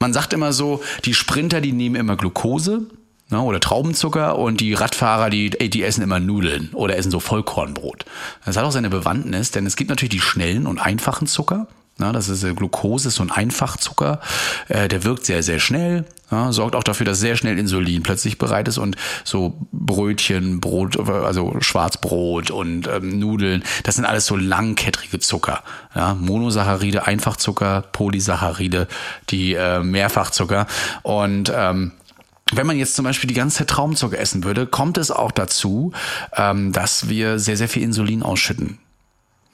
man sagt immer so, die Sprinter, die nehmen immer Glucose ne, oder Traubenzucker und die Radfahrer, die, die essen immer Nudeln oder essen so Vollkornbrot. Das hat auch seine Bewandtnis, denn es gibt natürlich die schnellen und einfachen Zucker. Na, das ist äh, Glucose, so ein Einfachzucker. Äh, der wirkt sehr, sehr schnell, ja, sorgt auch dafür, dass sehr schnell Insulin plötzlich bereit ist und so Brötchen, Brot, also Schwarzbrot und ähm, Nudeln, das sind alles so langkettrige Zucker. Ja, Monosaccharide, Einfachzucker, Polysaccharide, die äh, Mehrfachzucker und ähm, wenn man jetzt zum Beispiel die ganze Zeit Traumzucker essen würde, kommt es auch dazu, ähm, dass wir sehr, sehr viel Insulin ausschütten.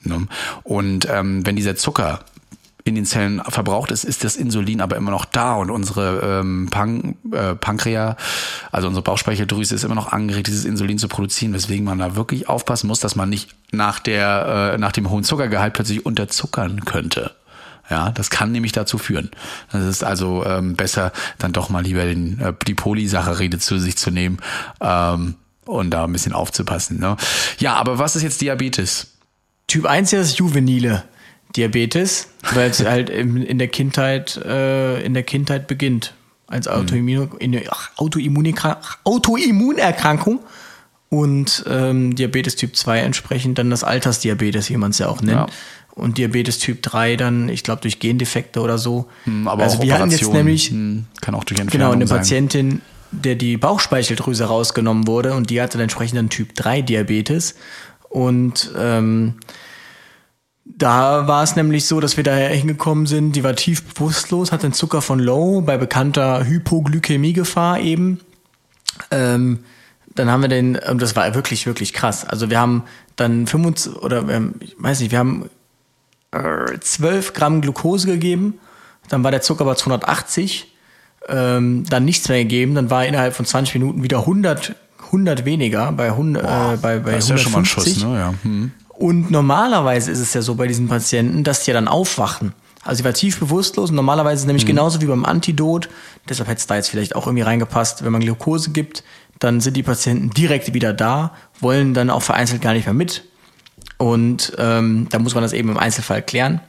Ne? Und ähm, wenn dieser Zucker in den Zellen verbraucht ist, ist das Insulin aber immer noch da und unsere ähm, Pan äh, Pankreas, also unsere Bauchspeicheldrüse ist immer noch angeregt, dieses Insulin zu produzieren, weswegen man da wirklich aufpassen muss, dass man nicht nach der äh, nach dem hohen Zuckergehalt plötzlich unterzuckern könnte. Ja, das kann nämlich dazu führen. Das ist also ähm, besser, dann doch mal lieber den, äh, die Polysaccharide zu sich zu nehmen ähm, und da ein bisschen aufzupassen. Ne? Ja, aber was ist jetzt Diabetes? Typ 1 ist juvenile Diabetes, weil es halt in, in der Kindheit äh, in der Kindheit beginnt als Autoimmun, Autoimmunerkrankung und ähm, Diabetes Typ 2 entsprechend dann das Altersdiabetes, wie man es ja auch nennt. Ja und Diabetes Typ 3 dann, ich glaube, durch Gendefekte oder so. Hm, aber also wir hatten jetzt nämlich hm, kann auch durch Entfernung genau eine Patientin, der die Bauchspeicheldrüse rausgenommen wurde und die hatte dann entsprechend dann Typ 3 Diabetes und ähm, da war es nämlich so, dass wir da hingekommen sind, die war tief bewusstlos, hatte einen Zucker von Low bei bekannter Hypoglykämiegefahr eben. Ähm, dann haben wir den, und das war wirklich, wirklich krass. Also wir haben dann 25, oder ich weiß nicht, wir haben 12 Gramm Glucose gegeben, dann war der Zucker bei 280, ähm, dann nichts mehr gegeben, dann war innerhalb von 20 Minuten wieder 100, 100 weniger bei, 100, äh, bei, bei das ist 150. Ja schon mal ein Schuss, ne? ja. Hm. Und normalerweise ist es ja so bei diesen Patienten, dass die ja dann aufwachen. Also sie war tief bewusstlos und normalerweise ist es nämlich mhm. genauso wie beim Antidot, deshalb hätte es da jetzt vielleicht auch irgendwie reingepasst, wenn man Glucose gibt, dann sind die Patienten direkt wieder da, wollen dann auch vereinzelt gar nicht mehr mit, und ähm, da muss man das eben im Einzelfall klären.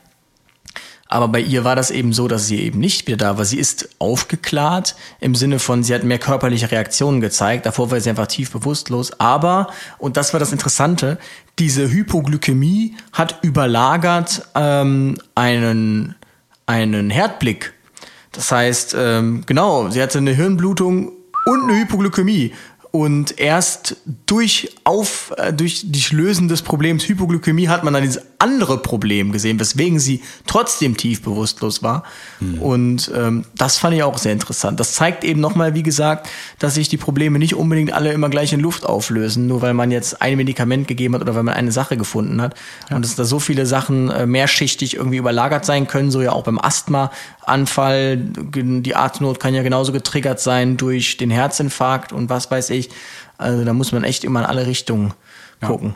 Aber bei ihr war das eben so, dass sie eben nicht wieder da war. Sie ist aufgeklärt im Sinne von, sie hat mehr körperliche Reaktionen gezeigt. Davor war sie einfach tief bewusstlos. Aber, und das war das Interessante, diese Hypoglykämie hat überlagert ähm, einen, einen Herdblick. Das heißt, ähm, genau, sie hatte eine Hirnblutung und eine Hypoglykämie. Und erst durch, auf, äh, durch die Lösen des Problems Hypoglykämie hat man dann dieses andere Problem gesehen, weswegen sie trotzdem tief bewusstlos war. Mhm. Und ähm, das fand ich auch sehr interessant. Das zeigt eben nochmal, wie gesagt, dass sich die Probleme nicht unbedingt alle immer gleich in Luft auflösen, nur weil man jetzt ein Medikament gegeben hat oder weil man eine Sache gefunden hat. Ja. Und dass da so viele Sachen äh, mehrschichtig irgendwie überlagert sein können, so ja auch beim Asthma-Anfall. Die Atemnot kann ja genauso getriggert sein durch den Herzinfarkt und was weiß ich. Also da muss man echt immer in alle Richtungen gucken.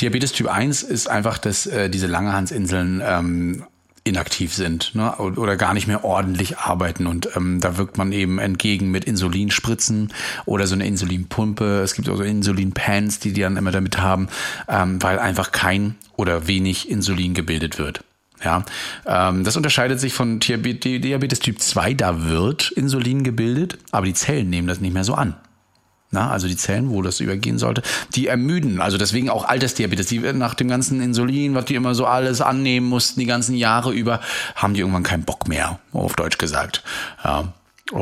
Diabetes Typ 1 ist einfach, dass äh, diese Langerhansinseln ähm, inaktiv sind ne? oder gar nicht mehr ordentlich arbeiten. Und ähm, da wirkt man eben entgegen mit Insulinspritzen oder so eine Insulinpumpe. Es gibt auch so Insulinpans, die die dann immer damit haben, ähm, weil einfach kein oder wenig Insulin gebildet wird. Ja, ähm, das unterscheidet sich von Diabetes Typ 2, da wird Insulin gebildet, aber die Zellen nehmen das nicht mehr so an. Na, also die Zellen, wo das übergehen sollte, die ermüden. Also deswegen auch Altersdiabetes. Die nach dem ganzen Insulin, was die immer so alles annehmen mussten, die ganzen Jahre über, haben die irgendwann keinen Bock mehr, auf Deutsch gesagt. Ja.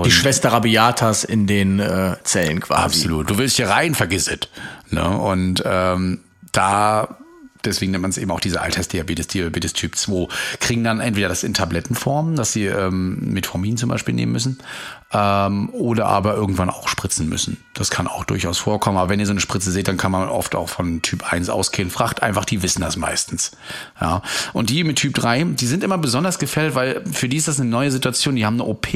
Die Schwester Rabiatas in den äh, Zellen quasi. Absolut. Du willst hier rein, vergiss es. Ne? Und ähm, da deswegen nennt man es eben auch diese Altersdiabetes, Diabetes Typ 2, kriegen dann entweder das in Tablettenform, dass sie ähm, Metformin zum Beispiel nehmen müssen, ähm, oder aber irgendwann auch spritzen müssen. Das kann auch durchaus vorkommen. Aber wenn ihr so eine Spritze seht, dann kann man oft auch von Typ 1 ausgehen. Fragt einfach, die wissen das meistens. Ja. Und die mit Typ 3, die sind immer besonders gefällt, weil für die ist das eine neue Situation. Die haben eine OP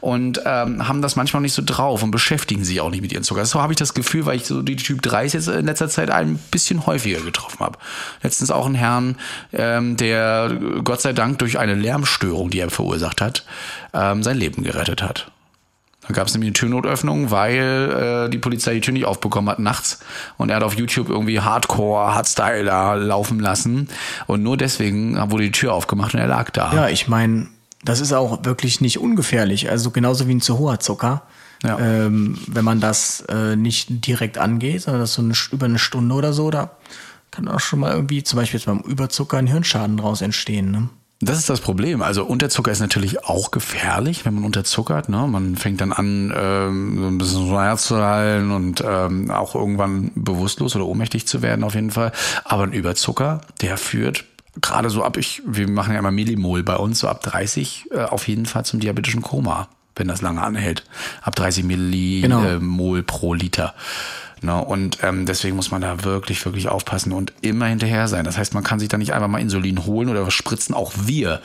und ähm, haben das manchmal nicht so drauf und beschäftigen sich auch nicht mit ihren Zucker. So habe ich das Gefühl, weil ich so die Typ 3 jetzt in letzter Zeit ein bisschen häufiger getroffen habe. Letztens auch einen Herrn, ähm, der Gott sei Dank durch eine Lärmstörung, die er verursacht hat, ähm, sein Leben gerettet hat. Da gab es nämlich eine Türnotöffnung, weil äh, die Polizei die Tür nicht aufbekommen hat nachts. Und er hat auf YouTube irgendwie Hardcore, Hardstyle da laufen lassen. Und nur deswegen wurde die Tür aufgemacht und er lag da. Ja, ich meine, das ist auch wirklich nicht ungefährlich. Also genauso wie ein zu hoher Zucker. Ja. Ähm, wenn man das äh, nicht direkt angeht, sondern das so eine, über eine Stunde oder so, da kann auch schon mal irgendwie, zum Beispiel jetzt beim Überzucker, ein Hirnschaden draus entstehen. Ne? Das ist das Problem. Also Unterzucker ist natürlich auch gefährlich, wenn man unterzuckert. Ne? Man fängt dann an, ähm, so ein bisschen so Herz zu halten und ähm, auch irgendwann bewusstlos oder ohnmächtig zu werden auf jeden Fall. Aber ein Überzucker, der führt gerade so ab, ich, wir machen ja immer Millimol bei uns, so ab 30 äh, auf jeden Fall zum diabetischen Koma, wenn das lange anhält. Ab 30 Millimol genau. pro Liter. Ne? Und ähm, deswegen muss man da wirklich, wirklich aufpassen und immer hinterher sein. Das heißt, man kann sich da nicht einfach mal Insulin holen oder was spritzen. Auch wir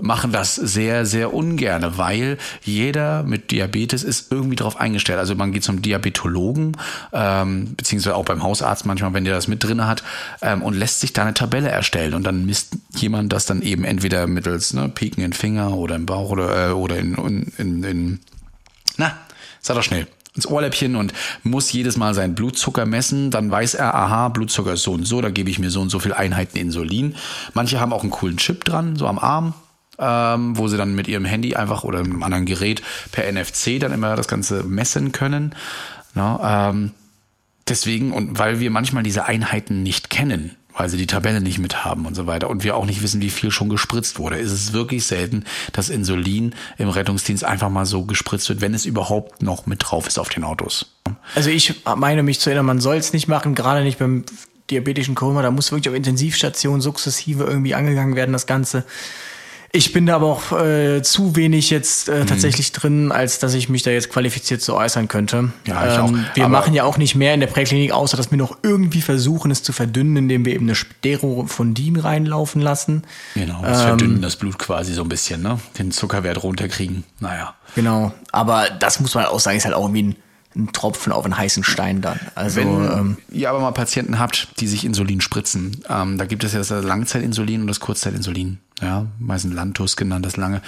machen das sehr, sehr ungerne, weil jeder mit Diabetes ist irgendwie darauf eingestellt. Also man geht zum Diabetologen, ähm, beziehungsweise auch beim Hausarzt manchmal, wenn der das mit drinne hat, ähm, und lässt sich da eine Tabelle erstellen. Und dann misst jemand das dann eben entweder mittels ne, Piken in Finger oder im Bauch oder, äh, oder in, in, in, in na, sag doch schnell ins Ohrläppchen und muss jedes Mal seinen Blutzucker messen. Dann weiß er, aha, Blutzucker ist so und so, da gebe ich mir so und so viel Einheiten Insulin. Manche haben auch einen coolen Chip dran, so am Arm, ähm, wo sie dann mit ihrem Handy einfach oder einem anderen Gerät per NFC dann immer das Ganze messen können. Na, ähm, deswegen, und weil wir manchmal diese Einheiten nicht kennen, weil sie die Tabelle nicht mit haben und so weiter und wir auch nicht wissen, wie viel schon gespritzt wurde. Ist es wirklich selten, dass Insulin im Rettungsdienst einfach mal so gespritzt wird, wenn es überhaupt noch mit drauf ist auf den Autos. Also ich meine mich zu erinnern, man soll es nicht machen, gerade nicht beim diabetischen Koma, da muss wirklich auf Intensivstation sukzessive irgendwie angegangen werden, das Ganze. Ich bin da aber auch äh, zu wenig jetzt äh, mhm. tatsächlich drin, als dass ich mich da jetzt qualifiziert zu äußern könnte. Ja, ich ähm, auch. Wir aber machen ja auch nicht mehr in der Präklinik, außer dass wir noch irgendwie versuchen, es zu verdünnen, indem wir eben eine Sterofondin reinlaufen lassen. Genau, das ähm, verdünnen das Blut quasi so ein bisschen, ne? Den Zuckerwert runterkriegen. Naja. Genau, aber das muss man auch sagen, ist halt auch irgendwie ein ein Tropfen auf einen heißen Stein dann. Also, Wenn ähm, ihr aber mal Patienten habt, die sich Insulin spritzen, ähm, da gibt es ja das Langzeitinsulin und das Kurzzeitinsulin. Ja, meistens Lantus genannt, das lange.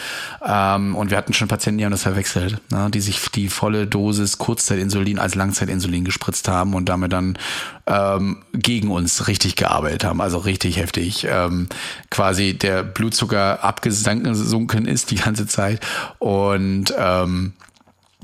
Ähm, und wir hatten schon Patienten, die haben das verwechselt, ne, die sich die volle Dosis Kurzzeitinsulin als Langzeitinsulin gespritzt haben und damit dann ähm, gegen uns richtig gearbeitet haben, also richtig heftig. Ähm, quasi der Blutzucker abgesunken ist die ganze Zeit und ähm,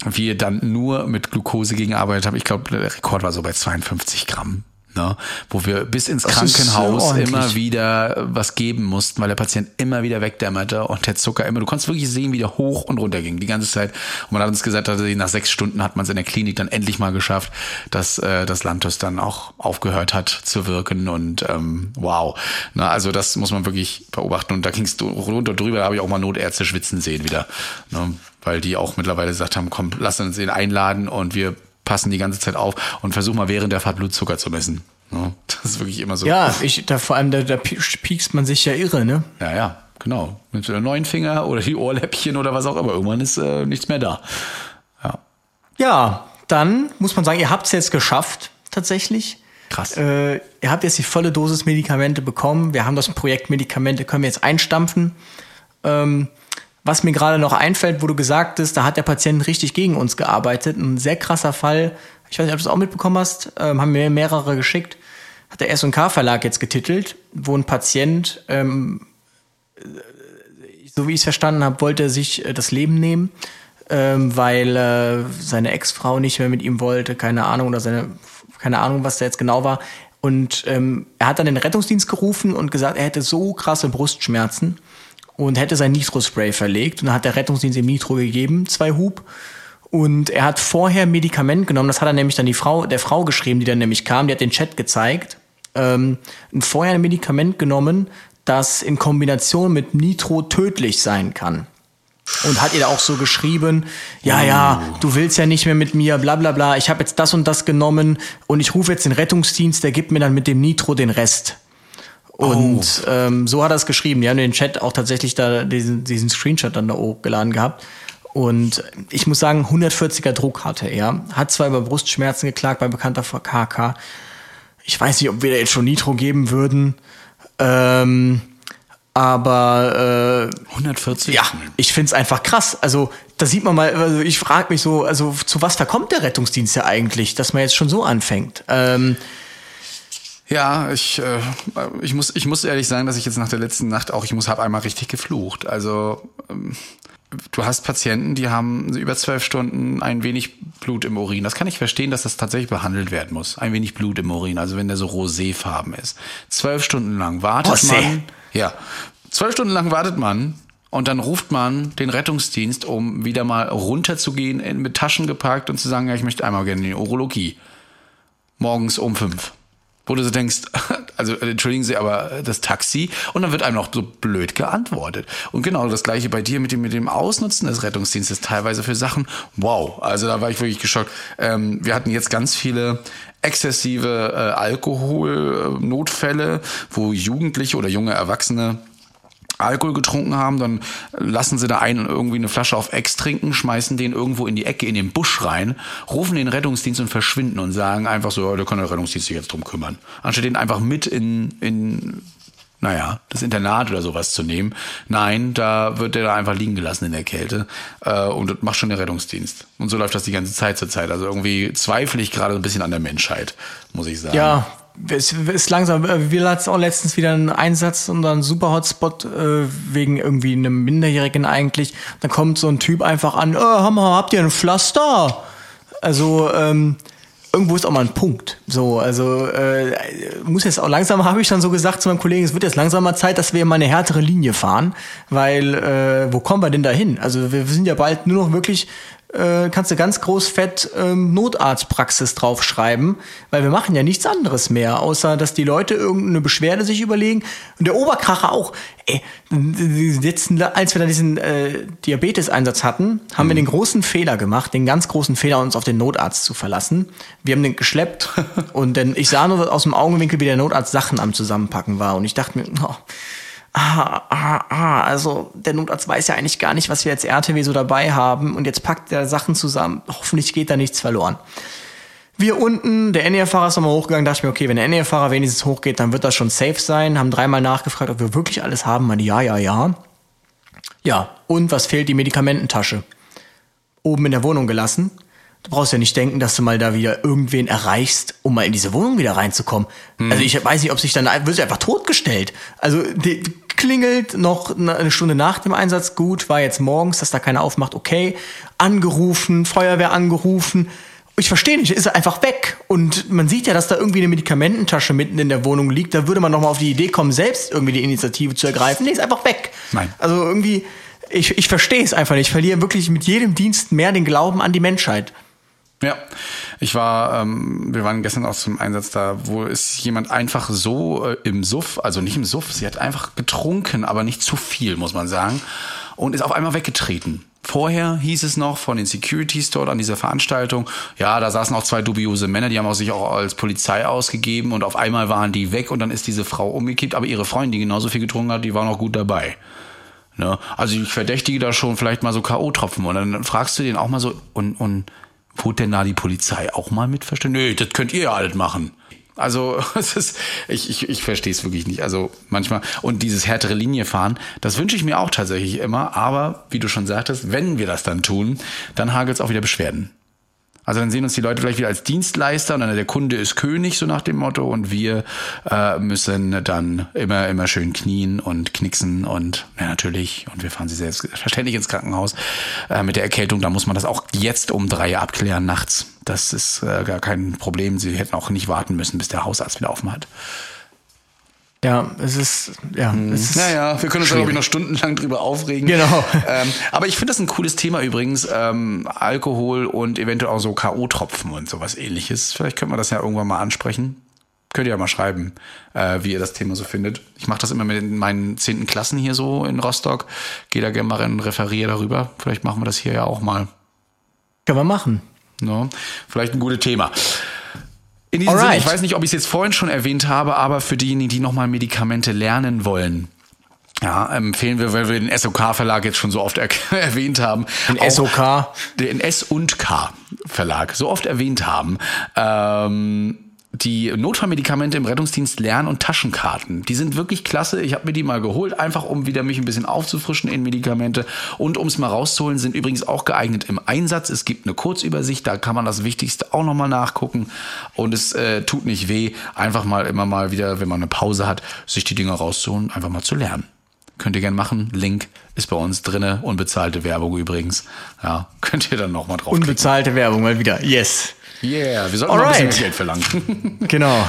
wir dann nur mit Glucose gegenarbeitet haben. Ich glaube, der Rekord war so bei 52 Gramm. Ne? wo wir bis ins das Krankenhaus immer wieder was geben mussten, weil der Patient immer wieder wegdämmerte und der Zucker immer, du konntest wirklich sehen, wie der hoch und runter ging, die ganze Zeit. Und man hat uns gesagt, dass nach sechs Stunden hat man es in der Klinik dann endlich mal geschafft, dass äh, das Lantus dann auch aufgehört hat zu wirken und ähm, wow. Na, also das muss man wirklich beobachten und da ging es runter drüber, da habe ich auch mal Notärzte schwitzen sehen wieder. Ne? Weil die auch mittlerweile gesagt haben, komm, lass uns ihn einladen und wir passen die ganze Zeit auf und versuch mal während der Fahrt Blutzucker zu messen. Das ist wirklich immer so. Ja, ich, da vor allem, da, da piekst man sich ja irre, ne? Ja, ja, genau. Mit dem neuen Finger oder die Ohrläppchen oder was auch immer. Irgendwann ist äh, nichts mehr da. Ja. Ja, dann muss man sagen, ihr habt es jetzt geschafft, tatsächlich. Krass. Äh, ihr habt jetzt die volle Dosis Medikamente bekommen. Wir haben das Projekt Medikamente, können wir jetzt einstampfen. Ähm, was mir gerade noch einfällt, wo du gesagt hast, da hat der Patient richtig gegen uns gearbeitet. Ein sehr krasser Fall. Ich weiß nicht, ob du das auch mitbekommen hast. Ähm, haben mir mehrere geschickt. Hat der S&K Verlag jetzt getitelt, wo ein Patient, ähm, so wie ich es verstanden habe, wollte sich äh, das Leben nehmen, ähm, weil äh, seine Ex-Frau nicht mehr mit ihm wollte, keine Ahnung, oder seine, keine Ahnung, was da jetzt genau war. Und ähm, er hat dann den Rettungsdienst gerufen und gesagt, er hätte so krasse Brustschmerzen und hätte sein Nitro-Spray verlegt. Und dann hat der Rettungsdienst ihm Nitro gegeben, zwei Hub. Und er hat vorher Medikament genommen, das hat er nämlich dann die Frau, der Frau geschrieben, die dann nämlich kam, die hat den Chat gezeigt. Ähm, vorher ein Medikament genommen, das in Kombination mit Nitro tödlich sein kann. Und hat ihr da auch so geschrieben, ja, ja, du willst ja nicht mehr mit mir, bla bla bla, ich habe jetzt das und das genommen und ich rufe jetzt den Rettungsdienst, der gibt mir dann mit dem Nitro den Rest. Und oh. ähm, so hat er es geschrieben. Die haben den Chat auch tatsächlich da diesen, diesen Screenshot dann da hochgeladen gehabt. Und ich muss sagen, 140er Druck hatte er. Hat zwar über Brustschmerzen geklagt bei bekannter KK. Ich weiß nicht, ob wir da jetzt schon Nitro geben würden. Ähm, aber äh, 140? Ja, ich find's einfach krass. Also da sieht man mal, also ich frage mich so, also zu was verkommt der Rettungsdienst ja eigentlich, dass man jetzt schon so anfängt? Ähm, ja, ich, äh, ich, muss, ich muss ehrlich sagen, dass ich jetzt nach der letzten Nacht auch, ich muss, habe einmal richtig geflucht. Also ähm, du hast Patienten, die haben über zwölf Stunden ein wenig Blut im Urin. Das kann ich verstehen, dass das tatsächlich behandelt werden muss. Ein wenig Blut im Urin, also wenn der so roséfarben ist. Zwölf Stunden lang wartet Rosé. man. Ja, zwölf Stunden lang wartet man und dann ruft man den Rettungsdienst, um wieder mal runterzugehen, mit Taschen geparkt und zu sagen, ja, ich möchte einmal gerne in die Urologie. Morgens um fünf wo du so denkst, also entschuldigen Sie, aber das Taxi und dann wird einem noch so blöd geantwortet. Und genau das gleiche bei dir mit dem, mit dem Ausnutzen des Rettungsdienstes teilweise für Sachen. Wow, also da war ich wirklich geschockt. Ähm, wir hatten jetzt ganz viele exzessive äh, Alkoholnotfälle, wo Jugendliche oder junge Erwachsene Alkohol getrunken haben, dann lassen sie da einen irgendwie eine Flasche auf Ex trinken, schmeißen den irgendwo in die Ecke in den Busch rein, rufen den Rettungsdienst und verschwinden und sagen einfach so, ja, da kann der Rettungsdienst sich jetzt drum kümmern. Anstatt den einfach mit in, in naja, das Internat oder sowas zu nehmen. Nein, da wird der da einfach liegen gelassen in der Kälte äh, und macht schon der Rettungsdienst. Und so läuft das die ganze Zeit zur Zeit. Also irgendwie zweifle ich gerade ein bisschen an der Menschheit, muss ich sagen. Ja, es ist langsam, äh, wir hatten auch letztens wieder einen Einsatz und dann super Hotspot äh, wegen irgendwie einem Minderjährigen eigentlich. Dann kommt so ein Typ einfach an, äh, Hammer, habt ihr ein Pflaster? Also ähm, irgendwo ist auch mal ein Punkt. So, also äh, muss jetzt auch langsam, habe ich dann so gesagt zu meinem Kollegen, es wird jetzt langsam mal Zeit, dass wir mal eine härtere Linie fahren, weil äh, wo kommen wir denn da hin? Also wir sind ja bald nur noch wirklich äh, kannst du ganz groß fett ähm, Notarztpraxis draufschreiben, weil wir machen ja nichts anderes mehr, außer dass die Leute irgendeine Beschwerde sich überlegen. Und der Oberkracher auch. Ey, letzten, als wir dann diesen äh, Diabetes-Einsatz hatten, haben mhm. wir den großen Fehler gemacht, den ganz großen Fehler, uns auf den Notarzt zu verlassen. Wir haben den geschleppt und dann, ich sah nur aus dem Augenwinkel, wie der Notarzt Sachen am Zusammenpacken war. Und ich dachte mir, oh, ah, ah, ah, also der Notarzt weiß ja eigentlich gar nicht, was wir als RTW so dabei haben und jetzt packt er Sachen zusammen. Hoffentlich geht da nichts verloren. Wir unten, der NER-Fahrer ist nochmal hochgegangen, dachte ich mir, okay, wenn der NER-Fahrer wenigstens hochgeht, dann wird das schon safe sein. Haben dreimal nachgefragt, ob wir wirklich alles haben. Meine, ja, ja, ja. Ja, und was fehlt? Die Medikamententasche. Oben in der Wohnung gelassen. Du brauchst ja nicht denken, dass du mal da wieder irgendwen erreichst, um mal in diese Wohnung wieder reinzukommen. Hm. Also ich weiß nicht, ob sich dann wird einfach totgestellt. Also die, klingelt noch eine Stunde nach dem Einsatz. Gut, war jetzt morgens, dass da keiner aufmacht. Okay, angerufen, Feuerwehr angerufen ich verstehe nicht, ist er einfach weg. Und man sieht ja, dass da irgendwie eine Medikamententasche mitten in der Wohnung liegt. Da würde man noch mal auf die Idee kommen, selbst irgendwie die Initiative zu ergreifen. Nee, ist einfach weg. Nein. Also irgendwie, ich, ich verstehe es einfach nicht. Ich verliere wirklich mit jedem Dienst mehr den Glauben an die Menschheit. Ja, ich war, ähm, wir waren gestern auch zum Einsatz da, wo ist jemand einfach so äh, im Suff, also nicht im Suff, sie hat einfach getrunken, aber nicht zu viel, muss man sagen, und ist auf einmal weggetreten. Vorher hieß es noch von den Securities dort an dieser Veranstaltung, ja, da saßen auch zwei dubiose Männer, die haben auch sich auch als Polizei ausgegeben und auf einmal waren die weg und dann ist diese Frau umgekippt, aber ihre Freundin, die genauso viel getrunken hat, die war noch gut dabei. Ne? Also ich verdächtige da schon vielleicht mal so K.O.-Tropfen und dann fragst du den auch mal so, und, und wurde denn da die Polizei auch mal mit verstehen? Nee, das könnt ihr ja halt machen. Also es ist, ich, ich, ich verstehe es wirklich nicht. Also manchmal, und dieses härtere Linie fahren, das wünsche ich mir auch tatsächlich immer, aber wie du schon sagtest, wenn wir das dann tun, dann hagelt es auch wieder Beschwerden. Also dann sehen uns die Leute vielleicht wieder als Dienstleister und dann der Kunde ist König, so nach dem Motto, und wir äh, müssen dann immer, immer schön knien und knicksen und ja, natürlich, und wir fahren sie selbstverständlich ins Krankenhaus äh, mit der Erkältung, da muss man das auch jetzt um drei abklären nachts. Das ist äh, gar kein Problem. Sie hätten auch nicht warten müssen, bis der Hausarzt wieder offen hat. Ja, es ist, ja. Hm. Es ist naja, wir können uns, glaube ich, noch stundenlang drüber aufregen. Genau. Ähm, aber ich finde das ein cooles Thema übrigens. Ähm, Alkohol und eventuell auch so K.O.-Tropfen und sowas ähnliches. Vielleicht können wir das ja irgendwann mal ansprechen. Könnt ihr ja mal schreiben, äh, wie ihr das Thema so findet. Ich mache das immer mit meinen zehnten Klassen hier so in Rostock. Gehe da gerne mal rein, referiere darüber. Vielleicht machen wir das hier ja auch mal. Können wir machen. No? Vielleicht ein gutes Thema. In diesem Sinne, ich weiß nicht, ob ich es jetzt vorhin schon erwähnt habe, aber für diejenigen, die nochmal Medikamente lernen wollen, ja, empfehlen wir, weil wir den SOK-Verlag jetzt schon so oft er erwähnt haben. Den SOK? Den S und K Verlag so oft erwähnt haben. Ähm, die Notfallmedikamente im Rettungsdienst Lern- und Taschenkarten. Die sind wirklich klasse. Ich habe mir die mal geholt, einfach um wieder mich ein bisschen aufzufrischen in Medikamente und um es mal rauszuholen, sind übrigens auch geeignet im Einsatz. Es gibt eine Kurzübersicht, da kann man das Wichtigste auch nochmal nachgucken und es äh, tut nicht weh, einfach mal immer mal wieder, wenn man eine Pause hat, sich die Dinge rauszuholen, einfach mal zu lernen. Könnt ihr gerne machen. Link ist bei uns drinne. Unbezahlte Werbung übrigens. Ja, könnt ihr dann nochmal drauf. Unbezahlte Werbung mal wieder. Yes. Yeah, wir sollten Alright. noch ein bisschen Geld verlangen. genau.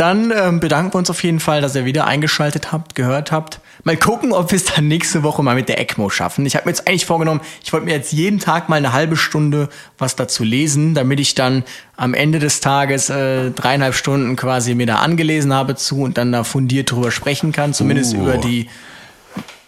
Dann ähm, bedanken wir uns auf jeden Fall, dass ihr wieder eingeschaltet habt, gehört habt. Mal gucken, ob wir es dann nächste Woche mal mit der ECMO schaffen. Ich habe mir jetzt eigentlich vorgenommen, ich wollte mir jetzt jeden Tag mal eine halbe Stunde was dazu lesen, damit ich dann am Ende des Tages äh, dreieinhalb Stunden quasi mir da angelesen habe zu und dann da fundiert drüber sprechen kann, zumindest uh. über die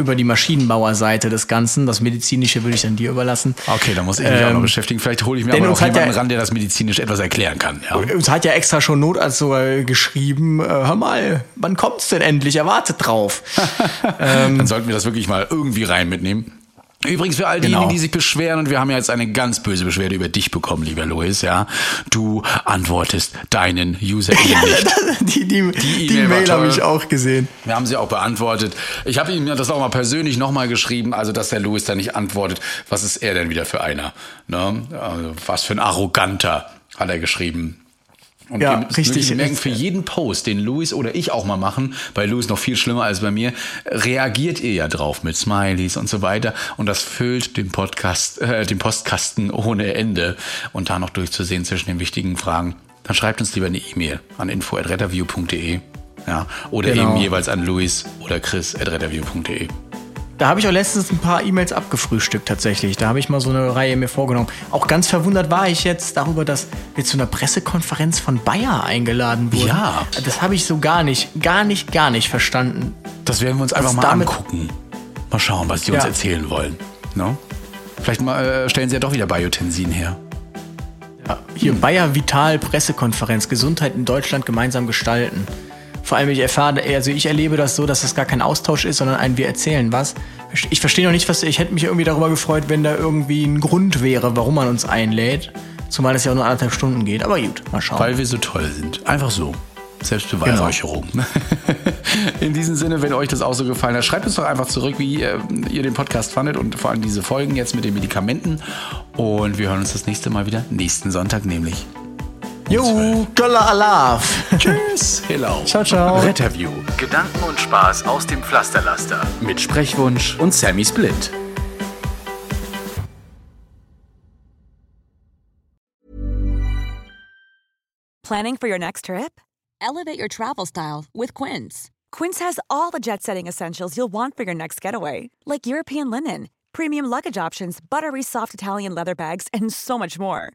über die Maschinenbauerseite des Ganzen. Das Medizinische würde ich dann dir überlassen. Okay, da muss ich mich ähm, auch noch ähm, beschäftigen. Vielleicht hole ich mir aber noch jemanden ja, ran, der das medizinisch etwas erklären kann. Ja. Uns hat ja extra schon Notarzt sogar geschrieben, äh, hör mal, wann kommt's denn endlich? Erwartet drauf. ähm, dann sollten wir das wirklich mal irgendwie rein mitnehmen. Übrigens für all diejenigen, genau. die sich beschweren, und wir haben ja jetzt eine ganz böse Beschwerde über dich bekommen, lieber Louis, ja. Du antwortest deinen User ja, nicht. die die, die, die Mail habe ich auch gesehen. Wir haben sie auch beantwortet. Ich habe ihm das auch mal persönlich nochmal geschrieben, also dass der Louis da nicht antwortet. Was ist er denn wieder für einer? Ne? Also, was für ein Arroganter, hat er geschrieben. Und ja, richtig. Wir merken, für jeden Post, den Louis oder ich auch mal machen, bei Louis noch viel schlimmer als bei mir, reagiert ihr ja drauf mit Smileys und so weiter. Und das füllt den Podcast, äh, den Postkasten ohne Ende. Und da noch durchzusehen zwischen den wichtigen Fragen. Dann schreibt uns lieber eine E-Mail an info.retterview.de. Ja, oder genau. eben jeweils an Louis oder Chris at retterview.de. Da habe ich auch letztens ein paar E-Mails abgefrühstückt tatsächlich. Da habe ich mal so eine Reihe mir vorgenommen. Auch ganz verwundert war ich jetzt darüber, dass wir zu einer Pressekonferenz von Bayer eingeladen wurden. Ja. Das habe ich so gar nicht, gar nicht, gar nicht verstanden. Das werden wir uns einfach mal angucken. Mal schauen, was die ja. uns erzählen wollen. No? Vielleicht mal, äh, stellen sie ja doch wieder Biotensin her. Ja, hier hm. Bayer Vital Pressekonferenz, Gesundheit in Deutschland gemeinsam gestalten. Vor allem, ich erfahre, also ich erlebe das so, dass das gar kein Austausch ist, sondern ein Wir erzählen was. Ich verstehe noch nicht, was, ich hätte mich irgendwie darüber gefreut, wenn da irgendwie ein Grund wäre, warum man uns einlädt. Zumal es ja auch nur anderthalb Stunden geht. Aber gut, mal schauen. Weil wir so toll sind. Einfach so. Selbstbeweihräucherung. Genau. In diesem Sinne, wenn euch das auch so gefallen hat, schreibt uns doch einfach zurück, wie ihr, ihr den Podcast fandet und vor allem diese Folgen jetzt mit den Medikamenten. Und wir hören uns das nächste Mal wieder nächsten Sonntag nämlich. Jo, Dollar Alaf. Tschüss. Hello. Ciao, ciao. Retterview. Gedanken und Spaß aus dem Pflasterlaster. Mit Sprechwunsch und Sammy Split. Planning for your next trip? Elevate your travel style with Quince. Quince has all the jet setting essentials you'll want for your next getaway, like European linen, premium luggage options, buttery soft Italian leather bags, and so much more.